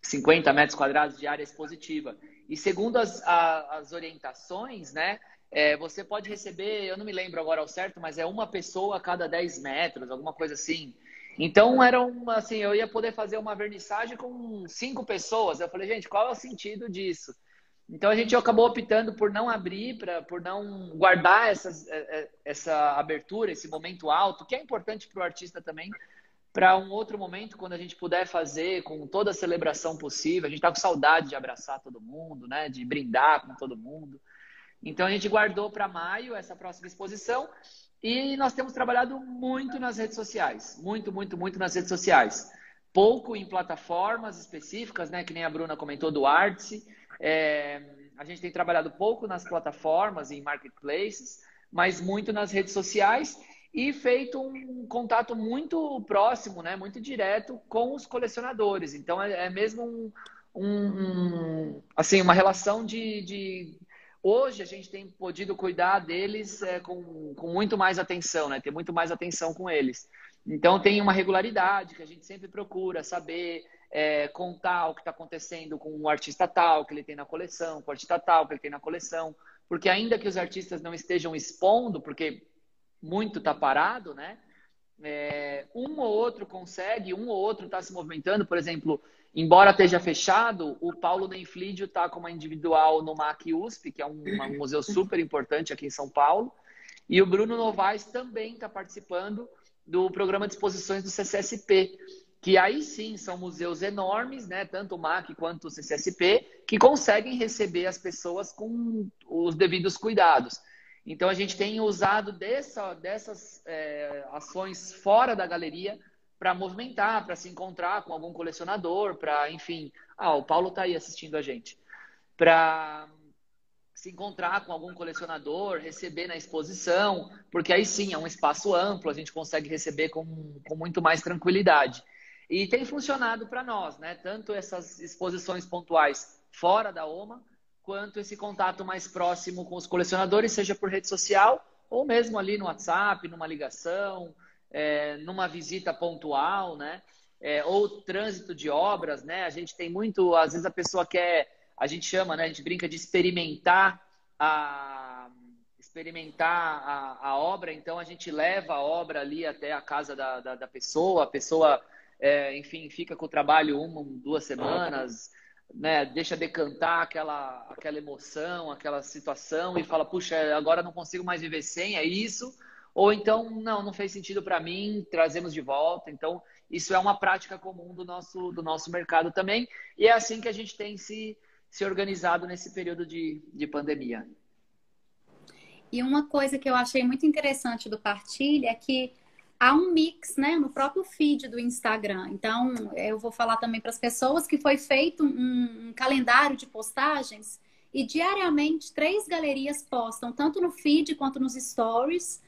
50 metros quadrados de área expositiva. E segundo as, a, as orientações, né? É, você pode receber, eu não me lembro agora ao certo, mas é uma pessoa a cada 10 metros, alguma coisa assim. Então era uma, assim, eu ia poder fazer uma vernissagem com cinco pessoas. Eu falei, gente, qual é o sentido disso? Então a gente acabou optando por não abrir, pra, por não guardar essas, é, é, essa abertura, esse momento alto, que é importante para o artista também, para um outro momento, quando a gente puder fazer com toda a celebração possível. A gente está com saudade de abraçar todo mundo, né? de brindar com todo mundo. Então a gente guardou para maio essa próxima exposição e nós temos trabalhado muito nas redes sociais, muito, muito, muito nas redes sociais. Pouco em plataformas específicas, né? Que nem a Bruna comentou do Artsy. É, a gente tem trabalhado pouco nas plataformas, em marketplaces, mas muito nas redes sociais e feito um contato muito próximo, né? Muito direto com os colecionadores. Então é, é mesmo um, um, assim uma relação de, de Hoje a gente tem podido cuidar deles é, com, com muito mais atenção, né? Ter muito mais atenção com eles. Então tem uma regularidade que a gente sempre procura saber, é, contar o que está acontecendo com o artista tal que ele tem na coleção, com o artista tal que ele tem na coleção. Porque ainda que os artistas não estejam expondo, porque muito está parado, né? É, um ou outro consegue, um ou outro está se movimentando. Por exemplo, Embora esteja fechado, o Paulo Nenflídio está com uma individual no MAC USP, que é um, um, museu super importante aqui em São Paulo. E o Bruno Novaes também está participando do programa de exposições do CCSP, que aí sim são museus enormes, né? tanto o MAC quanto o CCSP, que conseguem receber as pessoas com os devidos cuidados. Então a gente tem usado dessa, dessas é, ações fora da galeria para movimentar, para se encontrar com algum colecionador, para, enfim. Ah, o Paulo está aí assistindo a gente. Para se encontrar com algum colecionador, receber na exposição, porque aí sim é um espaço amplo, a gente consegue receber com, com muito mais tranquilidade. E tem funcionado para nós, né? Tanto essas exposições pontuais fora da OMA, quanto esse contato mais próximo com os colecionadores, seja por rede social ou mesmo ali no WhatsApp, numa ligação, é, numa visita pontual, né? É, ou trânsito de obras, né? A gente tem muito, às vezes a pessoa quer, a gente chama, né? A gente brinca de experimentar a experimentar a, a obra, então a gente leva a obra ali até a casa da, da, da pessoa, a pessoa, é, enfim, fica com o trabalho uma, duas semanas, né, deixa decantar aquela, aquela emoção, aquela situação e fala, puxa, agora não consigo mais viver sem, é isso. Ou então, não, não fez sentido para mim, trazemos de volta. Então, isso é uma prática comum do nosso, do nosso mercado também. E é assim que a gente tem se, se organizado nesse período de, de pandemia. E uma coisa que eu achei muito interessante do Partilha é que há um mix, né, no próprio feed do Instagram. Então, eu vou falar também para as pessoas que foi feito um, um, calendário de postagens e diariamente três galerias postam, tanto no feed quanto nos stories,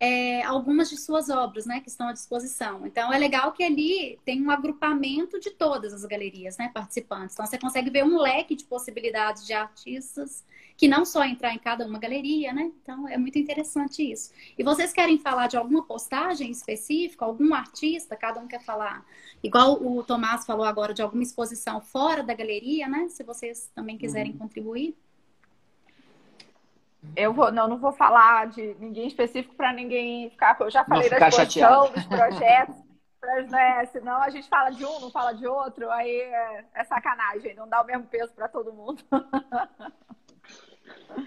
é, algumas de suas obras, né, que estão à disposição. Então, é legal que ali tem um agrupamento de todas as galerias, né, participantes. Então, você consegue ver um leque de possibilidades de artistas que não só entrar em cada uma galeria, né? Então, é muito interessante isso. E vocês querem falar de alguma postagem específica, algum artista, cada um quer falar? Igual o Tomás falou agora de alguma exposição fora da galeria, né? Se vocês também quiserem uhum. contribuir. Eu vou, não, não vou falar de ninguém específico para ninguém ficar. Eu já falei da exposição, dos projetos, né? Senão a gente fala de um, não fala de outro, aí é, é sacanagem, não dá o mesmo peso para todo mundo.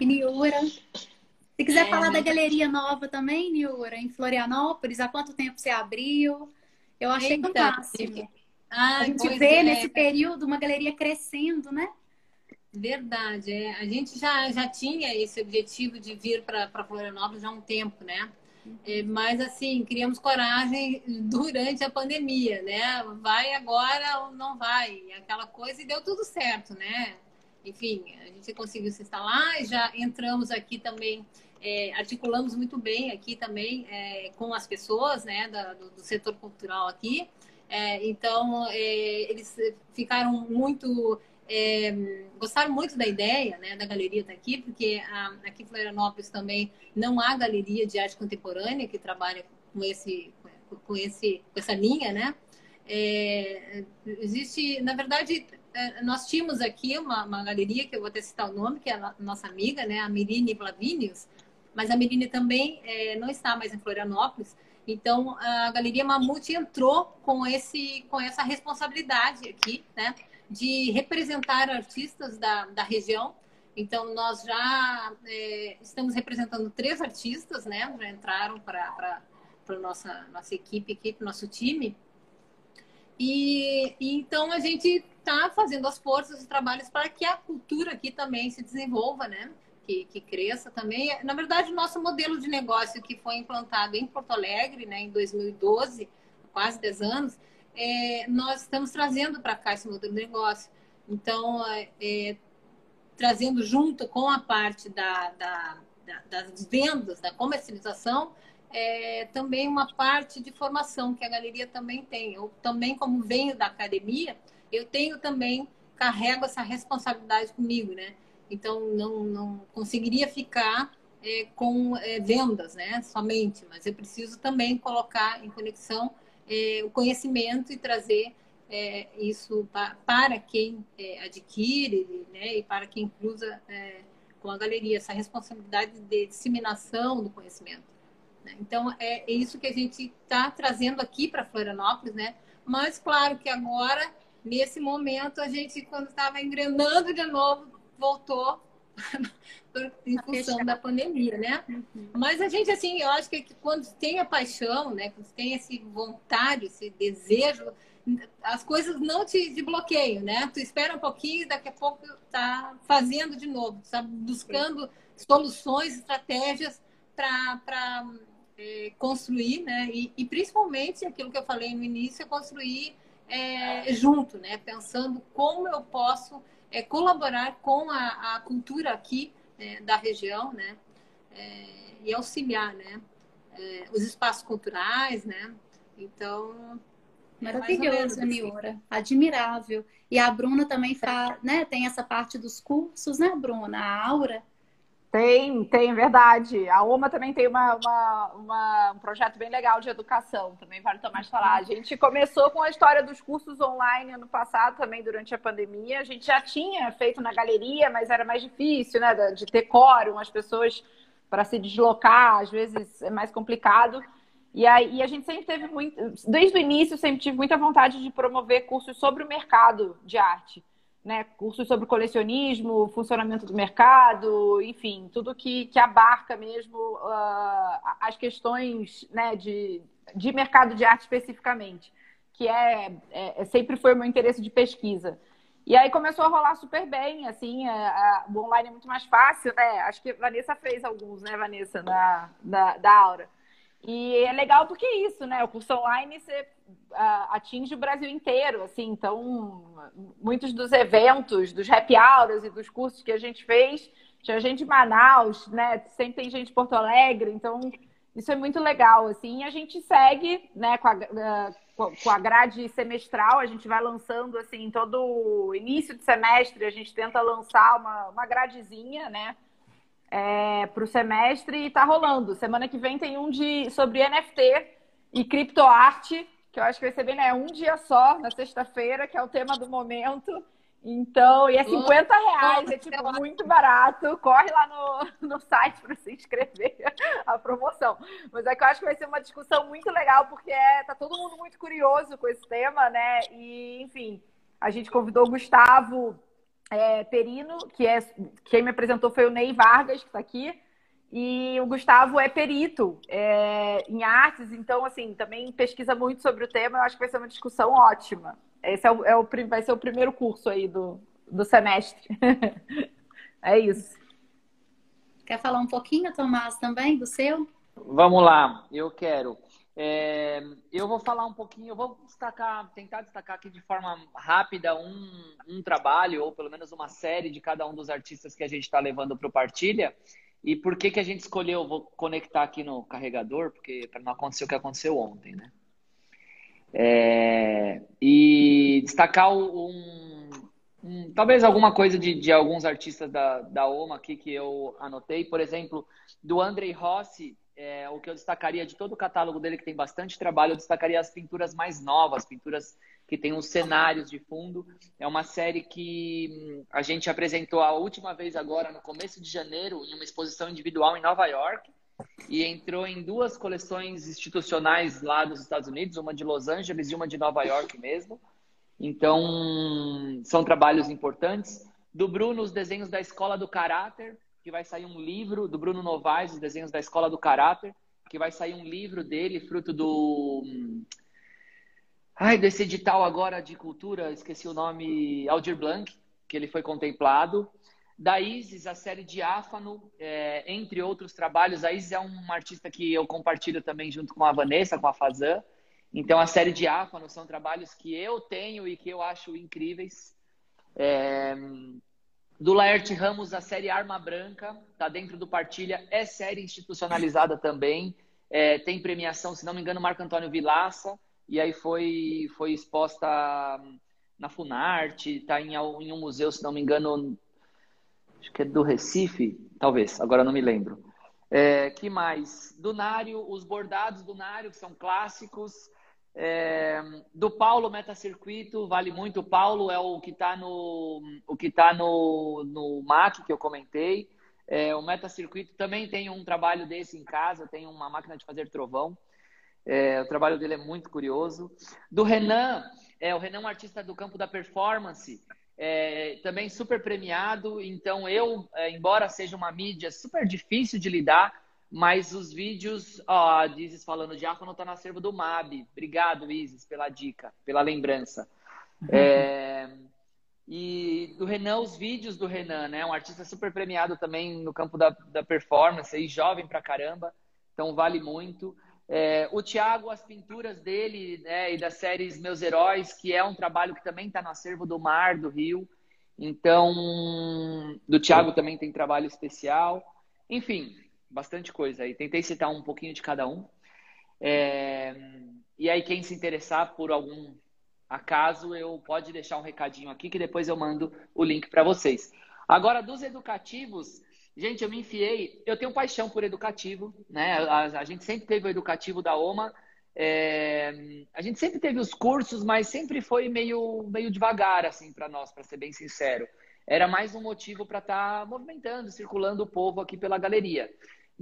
E Niura. Se quiser é, falar da galeria nova também, Niura, em Florianópolis, há quanto tempo você abriu? Eu achei Eita, fantástico. Ah, a gente vê é. nesse período uma galeria crescendo, né? Verdade, é. A gente já, já tinha esse objetivo de vir para Florianópolis há um tempo, né? É, mas assim, criamos coragem durante a pandemia, né? Vai agora ou não vai? Aquela coisa e deu tudo certo, né? Enfim, a gente conseguiu se instalar, já entramos aqui também, é, articulamos muito bem aqui também é, com as pessoas, né? Da, do, do, setor cultural aqui. É, então, é, eles ficaram muito é, gostaram muito da ideia né, da galeria estar aqui, porque a, aqui em Florianópolis também não há galeria de arte contemporânea que trabalha com, esse, com, esse, com essa linha, né? É, existe, na verdade, é, nós tínhamos aqui uma, uma, galeria, que eu vou até citar o nome, que é a nossa amiga, né, a Mirine Vlavinius, mas a Mirine também é, não está mais em Florianópolis, então a Galeria Mamute entrou com, esse, com essa responsabilidade aqui, né? De representar artistas da, da região. Então, nós já é, estamos representando três artistas, né? Já entraram para a nossa, nossa equipe aqui, para o nosso time. E, e, então, a gente está fazendo as forças e trabalhos para que a cultura aqui também se desenvolva, né? Que, que cresça também. Na verdade, o nosso modelo de negócio que foi implantado em Porto Alegre, né, em 2012, quase 10 anos, é, nós estamos trazendo para cá esse modelo de negócio. Então, é, é, trazendo junto com a parte da, da, da, das vendas, da comercialização, é, também uma parte de formação que a galeria também tem. Eu também, como venho da academia, eu tenho também, carrego essa responsabilidade comigo, né? Então, não, não conseguiria ficar é, com é, vendas, né? Somente, mas eu preciso também colocar em conexão é, o conhecimento e trazer é, isso pa, para quem é, adquire né, e para quem cruza é, com a galeria, essa responsabilidade de disseminação do conhecimento. Né? Então, é, é isso que a gente está trazendo aqui para Florianópolis, né? Mas, claro que agora, nesse momento, a gente, quando estava engrenando de novo, voltou em função da pandemia, né? Uhum. Mas a gente, assim, eu acho que quando tem a paixão, né? Quando tem esse vontade, esse desejo, as coisas não te desbloqueiam, né? Tu espera um pouquinho e daqui a pouco tá fazendo de novo, sabe? Buscando soluções, estratégias para é, construir, né? E, e, principalmente aquilo que eu falei no início, é construir é, junto, né? Pensando como eu posso é, colaborar com a, a cultura aqui é, da região, né? É, e auxiliar, né? É, os espaços culturais, né? Então é Maravilhoso, é. Admirável. E a Bruna também faz, né? Tem essa parte dos cursos, né, Bruna? A Aura. Tem, tem, verdade. A OMA também tem uma, uma, uma, um projeto bem legal de educação, também vale tomar falar. A gente começou com a história dos cursos online ano passado, também durante a pandemia. A gente já tinha feito na galeria, mas era mais difícil, né? De ter quórum, as pessoas para se deslocar, às vezes é mais complicado. E aí e a gente sempre teve muito, desde o início, sempre tive muita vontade de promover cursos sobre o mercado de arte né, cursos sobre colecionismo, funcionamento do mercado, enfim, tudo que, que abarca mesmo uh, as questões né, de, de mercado de arte especificamente, que é, é, é, sempre foi o meu interesse de pesquisa. E aí começou a rolar super bem, assim, a, a, o online é muito mais fácil, né? Acho que a Vanessa fez alguns, né, Vanessa, na, na da Aura. E é legal porque é isso, né? O curso online você atinge o Brasil inteiro, assim. Então, muitos dos eventos, dos happy hours e dos cursos que a gente fez, tinha gente de Manaus, né? Sempre tem gente de Porto Alegre. Então, isso é muito legal, assim. E a gente segue, né? Com a, uh, com a grade semestral, a gente vai lançando, assim, todo início de semestre, a gente tenta lançar uma, uma gradezinha, né? é, para o semestre e está rolando. Semana que vem tem um de sobre NFT e criptoarte, que eu acho que vai ser bem, né? Um dia só, na sexta-feira, que é o tema do momento. Então, e é 50 reais, é tipo muito barato. Corre lá no, no site para se inscrever a promoção. Mas é que eu acho que vai ser uma discussão muito legal, porque é, tá todo mundo muito curioso com esse tema, né? E, enfim, a gente convidou o Gustavo é, Perino, que é quem me apresentou foi o Ney Vargas, que está aqui, e o Gustavo é perito é, em artes, então, assim, também pesquisa muito sobre o tema. Eu acho que vai ser uma discussão ótima. Esse é o, é o vai ser o primeiro curso aí do, do semestre. é isso. Quer falar um pouquinho, Tomás, também, do seu? Vamos lá, eu quero. É, eu vou falar um pouquinho, eu vou destacar, tentar destacar aqui de forma rápida um, um trabalho, ou pelo menos uma série de cada um dos artistas que a gente está levando para o Partilha. E por que, que a gente escolheu, vou conectar aqui no carregador, porque para não acontecer o que aconteceu ontem, né? É, e destacar um, um, talvez alguma coisa de, de alguns artistas da, da OMA aqui que eu anotei, por exemplo, do Andrei Rossi, é, o que eu destacaria de todo o catálogo dele, que tem bastante trabalho, eu destacaria as pinturas mais novas, pinturas que tem os cenários de fundo. É uma série que hum, a gente apresentou a última vez agora, no começo de janeiro, em uma exposição individual em Nova York. E entrou em duas coleções institucionais lá dos Estados Unidos, uma de Los Angeles e uma de Nova York mesmo. Então, são trabalhos importantes. Do Bruno, os desenhos da Escola do Caráter, que vai sair um livro do Bruno Novaes, os desenhos da Escola do Caráter, que vai sair um livro dele, fruto do. Ai, desse edital agora de cultura, esqueci o nome, Aldir Blanc, que ele foi contemplado. Da Isis, a série Diáfano, é, entre outros trabalhos. A Isis é um artista que eu compartilho também junto com a Vanessa, com a Fazan. Então, a série Diáfano são trabalhos que eu tenho e que eu acho incríveis. É, do Laerte Ramos, a série Arma Branca, está dentro do Partilha, é série institucionalizada também, é, tem premiação, se não me engano, Marco Antônio Vilaça, e aí foi, foi exposta na Funarte, está em, em, um museu, se não me engano, acho que é do Recife, talvez, agora não me lembro. É, que mais? Do Nário, os bordados do Nário, que são clássicos, é, do Paulo Metacircuito, vale muito. O Paulo é o que está no, o que tá no, no MAC que eu comentei. É, o Metacircuito também tem um trabalho desse em casa, tem uma máquina de fazer trovão. É, o trabalho dele é muito curioso. Do Renan, é, o Renan é um artista do campo da performance, é, também super premiado. Então, eu, é, embora seja uma mídia super difícil de lidar, mas os vídeos, ó, a Isis falando não tá no acervo do MAB. Obrigado, Isis, pela dica, pela lembrança. Uhum. É... E do Renan, os vídeos do Renan, né? Um artista super premiado também no campo da, da performance, e jovem pra caramba, então vale muito. É, o Thiago, as pinturas dele né, e das séries Meus Heróis, que é um trabalho que também está no acervo do Mar, do Rio. Então, do Thiago também tem trabalho especial. Enfim, bastante coisa aí. Tentei citar um pouquinho de cada um. É... E aí, quem se interessar por algum acaso, eu pode deixar um recadinho aqui que depois eu mando o link para vocês. Agora, dos educativos, Gente, eu me enfiei. Eu tenho paixão por educativo, né? A, a gente sempre teve o educativo da OMA. É, a gente sempre teve os cursos, mas sempre foi meio, meio devagar, assim, para nós, para ser bem sincero. Era mais um motivo para estar tá movimentando, circulando o povo aqui pela galeria.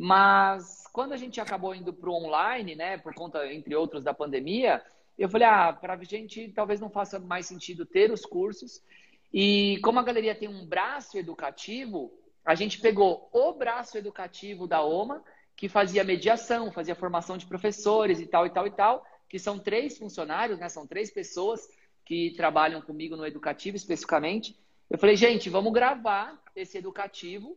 Mas quando a gente acabou indo para o online, né, por conta, entre outros, da pandemia, eu falei, ah, para a gente talvez não faça mais sentido ter os cursos. E como a galeria tem um braço educativo, a gente pegou o braço educativo da OMA, que fazia mediação, fazia formação de professores e tal, e tal, e tal, que são três funcionários, né? São três pessoas que trabalham comigo no educativo especificamente. Eu falei, gente, vamos gravar esse educativo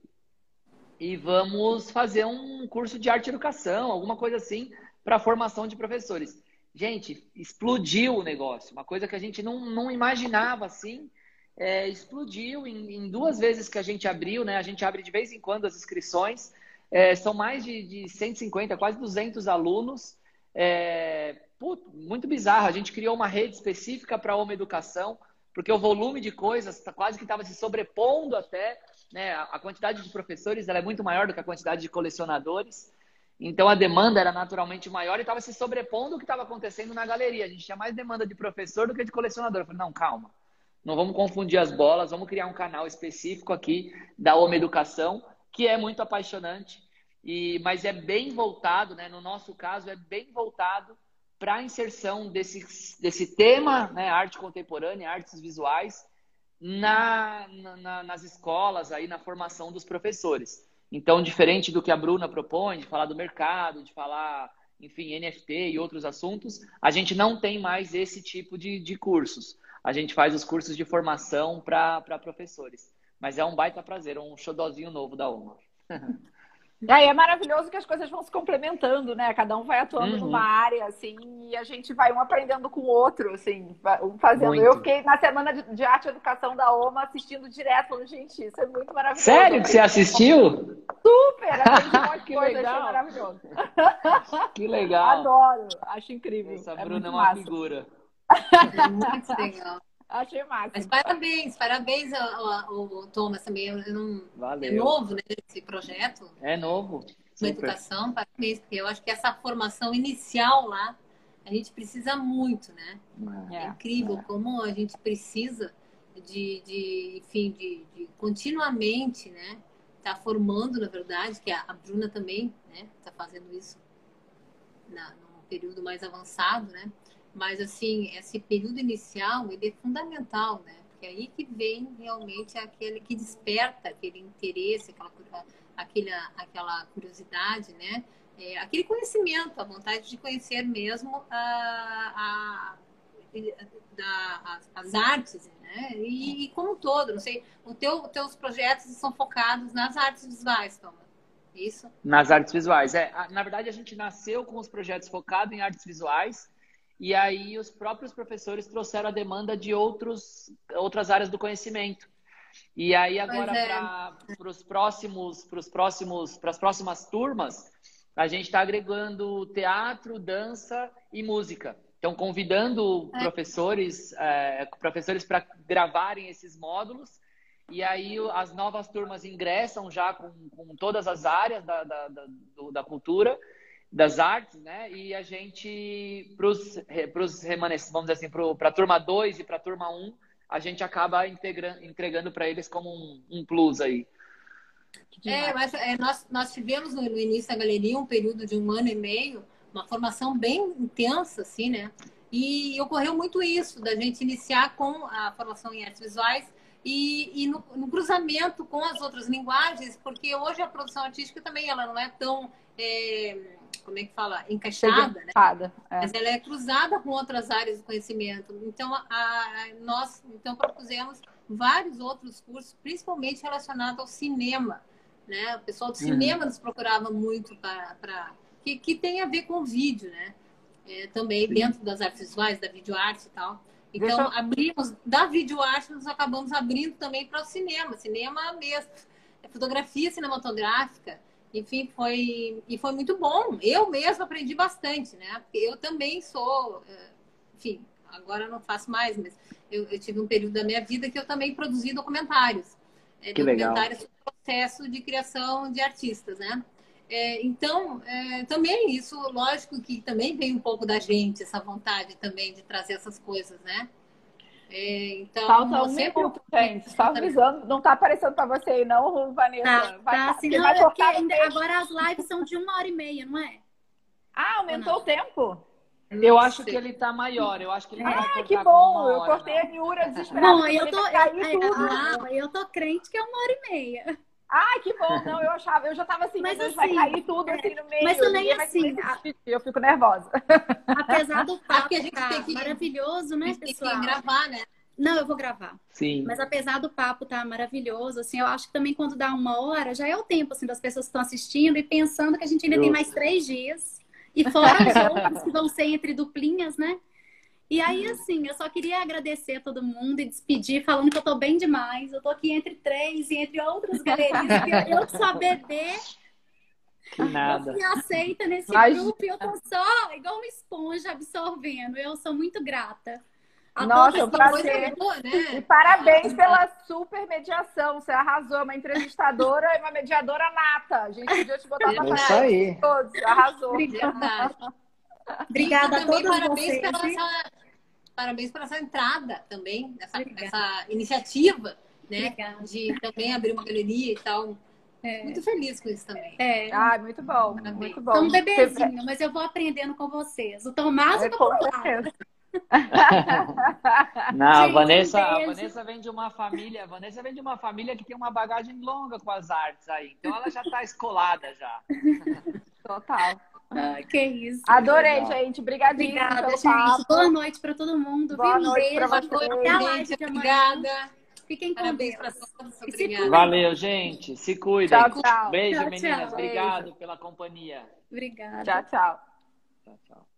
e vamos fazer um curso de arte e educação, alguma coisa assim, para formação de professores. Gente, explodiu o negócio, uma coisa que a gente não, não imaginava assim é, explodiu em, em, duas vezes que a gente abriu, né? A gente abre de vez em quando as inscrições. É, são mais de, de 150, quase 200 alunos. É, puto, muito bizarro. A gente criou uma rede específica para Home Educação, porque o volume de coisas tá, quase que estava se sobrepondo até. Né? A, quantidade de professores é muito maior do que a quantidade de colecionadores. Então a demanda era naturalmente maior e estava se sobrepondo o que estava acontecendo na galeria. A gente tinha mais demanda de professor do que de colecionador. Eu falei, não, calma. Não vamos confundir as bolas, vamos criar um canal específico aqui da Home Educação, que é muito apaixonante, e, mas é bem voltado, né? no nosso caso, é bem voltado para a inserção desse, desse tema, né? arte contemporânea, artes visuais, na, na, nas escolas, aí na formação dos professores. Então, diferente do que a Bruna propõe, de falar do mercado, de falar, enfim, NFT e outros assuntos, a gente não tem mais esse tipo de, de cursos a gente faz os cursos de formação para professores. Mas é um baita prazer, um xodozinho novo da UMA. É, é maravilhoso que as coisas vão se complementando, né? Cada um vai atuando uhum. numa área, assim, e a gente vai um aprendendo com o outro, assim, um fazendo. Muito. Eu fiquei na semana de, arte e educação da OMA assistindo direto, falando, gente, isso é muito maravilhoso. Sério que você assistiu? Super! Aprendi um monte de coisa, legal. achei maravilhoso. Que legal. Adoro, acho incrível. Essa é Bruna é uma massa. figura. Muito legal. Achei massa. Mas parabéns, parabéns ao, ao Thomas também. Eu não... Valeu. É novo, né, esse projeto. É novo. Na educação, parabéns, porque eu acho que essa formação inicial lá, a gente precisa muito, né? É, é incrível é. como a gente precisa de, de enfim, de, de continuamente, né? Tá formando, na verdade, que a, a Bruna também, né? Tá fazendo isso na, num período mais avançado, né? Mas, assim, esse período inicial, ele é fundamental, né? Porque é aí que vem realmente aquele que desperta aquele interesse, aquela, aquela, aquela curiosidade, né? É, aquele conhecimento, a vontade de conhecer mesmo a, a, da, as, artes, né? E, e, como um todo, não sei, os teu, teus projetos são focados nas artes visuais, Thomas. Isso? Nas artes visuais, é. Na verdade, a gente nasceu com os projetos focados em artes visuais e aí os próprios professores trouxeram a demanda de outros, outras áreas do conhecimento. E aí agora é. para os próximos, para os próximos, para as próximas turmas, a gente está agregando teatro, dança e música. Então convidando é. professores, é, professores para gravarem esses módulos. E aí as novas turmas ingressam já com, com todas as áreas da, da, da, da cultura das artes, né? E a gente, para os remanescentes, vamos dizer assim, para a turma 2 e para a turma 1, um, a gente acaba entregando para eles como um, um, plus aí. É, mas é, nós, nós tivemos no, início da galeria um período de um ano e meio, uma formação bem intensa, assim, né? E ocorreu muito isso, da gente iniciar com a formação em artes visuais e, e no, no, cruzamento com as outras linguagens, porque hoje a produção artística também ela não é tão é, como é que fala, encaixada, né? É. Mas ela é cruzada com outras áreas do conhecimento. Então, a, a, nós então propusemos vários outros cursos, principalmente relacionados ao cinema. Né? O pessoal do cinema uhum. nos procurava muito para que, que tem a ver com vídeo, né? É, também Sim. dentro das artes visuais, da videoarte e tal. Então, eu... abrimos da videoarte, nós acabamos abrindo também para o cinema, cinema mesmo, é fotografia cinematográfica. Enfim, foi e foi muito bom. Eu mesmo aprendi bastante, né? Porque eu também sou, eh, enfim, agora não faço mais, mas eu, eu tive um período da minha vida que eu também produzi documentários. É, que documentários legal. sobre processo de criação de artistas, né? É, então, é, também isso, lógico que também vem um pouco da gente, essa vontade também de trazer essas coisas, né? É, então, Falta um minuto, gente. Só avisando, não tá aparecendo para você aí, não, Vanessa? Tá, vai, tá assim, não, é porque agora as lives são de uma hora e meia, não é? Ah, aumentou o tempo? Eu acho que ele tá maior. Eu acho que ele Ah, que bom! eu cortei a Miura desesperada. Bom, eu tô, eu, ah, eu tô crente que é uma hora e meia. Ai, que bom! Não, eu achava, eu já tava assim, mas assim, vai cair tudo é, assim no meio. Mas também assim, a... eu fico nervosa. Apesar do papo que a gente tá tem que maravilhoso, né, pessoal? Tem que gravar, né? Não, eu vou gravar. Sim. Mas apesar do papo tá maravilhoso, assim, eu acho que também quando dá uma hora, já é o tempo, assim, das pessoas que estão assistindo e pensando que a gente ainda Justo. tem mais três dias. E fora os outros que vão ser entre duplinhas, né? E aí, assim, eu só queria agradecer a todo mundo e despedir, falando que eu tô bem demais. Eu tô aqui entre três e entre outras galerias. eu que sou bebê. Que nada. Eu me aceita nesse grupo e eu tô só igual uma esponja absorvendo. Eu sou muito grata. A Nossa, é um prazer. né? E parabéns pela super mediação. Você arrasou, uma entrevistadora e uma mediadora nata. A gente podia te botar pra é todos. Arrasou. Obrigada. Obrigada a todos parabéns vocês. Pela parabéns por essa entrada também, essa, essa iniciativa, né? Obrigada. De também abrir uma galeria e tal. É. Muito feliz com isso também. É. Ah, muito bom, muito bom. Sou um bebezinho, mas eu vou aprendendo com vocês. O Tomás é, eu tô Não, Gente, Vanessa, a Vanessa vem de uma família, Vanessa vem de uma família que tem uma bagagem longa com as artes aí. Então ela já está escolada já. Total. Ah, que isso. Adorei, Legal. gente. Obrigadinha. Obrigada, gente. Papo. Boa noite para todo mundo. Boa Viu? noite para você. Até a live Obrigada. Fiquem com Parabéns Deus. Todos. Obrigada. Valeu, gente. Se cuida. Tchau, tchau. Beijo, tchau, meninas. Tchau. Obrigado Beijo. pela companhia. Obrigada. Tchau, tchau. Tchau, tchau.